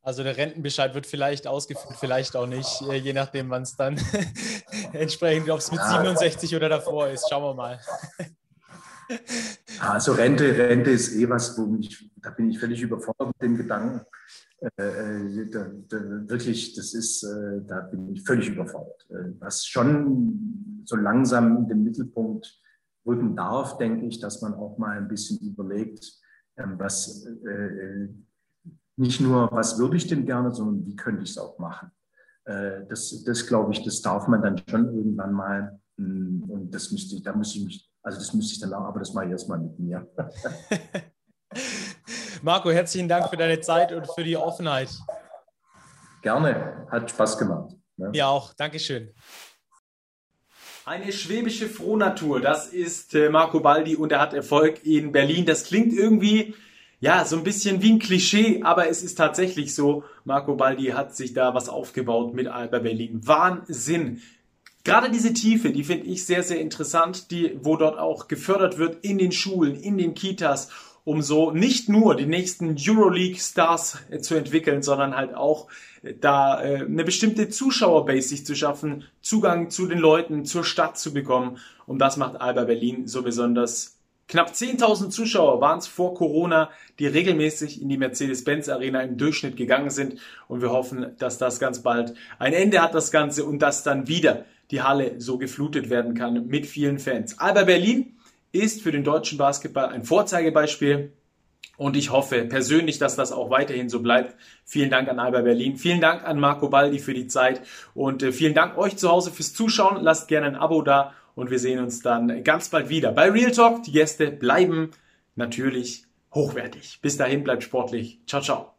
Also der Rentenbescheid wird vielleicht ausgeführt, vielleicht auch nicht, äh, je nachdem, wann es dann entsprechend, ob es mit 67 oder davor ist. Schauen wir mal. Also Rente, Rente ist eh was, wo mich, da bin ich völlig überfordert mit dem Gedanken. Äh, äh, da, da, wirklich, das ist, äh, da bin ich völlig überfordert. Was schon so langsam in den Mittelpunkt rücken darf, denke ich, dass man auch mal ein bisschen überlegt, ähm, was nicht nur, was würde ich denn gerne, sondern wie könnte ich es auch machen. Das, das glaube ich, das darf man dann schon irgendwann mal. Mm, und das müsste ich, da muss ich mich, also das müsste ich dann auch, aber das mache ich erstmal mit mir. Marco, herzlichen Dank für deine Zeit und für die Offenheit. Gerne, hat Spaß gemacht. Ne? Ja, auch. Dankeschön. Eine schwäbische Frohnatur, das ist äh, Marco Baldi und er hat Erfolg in Berlin. Das klingt irgendwie, ja, so ein bisschen wie ein Klischee, aber es ist tatsächlich so. Marco Baldi hat sich da was aufgebaut mit Alba Berlin. Wahnsinn! Gerade diese Tiefe, die finde ich sehr, sehr interessant, die, wo dort auch gefördert wird in den Schulen, in den Kitas um so nicht nur die nächsten Euroleague-Stars äh, zu entwickeln, sondern halt auch äh, da äh, eine bestimmte Zuschauerbase sich zu schaffen, Zugang zu den Leuten, zur Stadt zu bekommen. Und das macht Alba Berlin so besonders. Knapp 10.000 Zuschauer waren es vor Corona, die regelmäßig in die Mercedes-Benz Arena im Durchschnitt gegangen sind. Und wir hoffen, dass das ganz bald ein Ende hat, das Ganze, und dass dann wieder die Halle so geflutet werden kann mit vielen Fans. Alba Berlin ist für den deutschen Basketball ein Vorzeigebeispiel. Und ich hoffe persönlich, dass das auch weiterhin so bleibt. Vielen Dank an Alba Berlin. Vielen Dank an Marco Baldi für die Zeit. Und äh, vielen Dank euch zu Hause fürs Zuschauen. Lasst gerne ein Abo da. Und wir sehen uns dann ganz bald wieder bei Real Talk. Die Gäste bleiben natürlich hochwertig. Bis dahin bleibt sportlich. Ciao, ciao.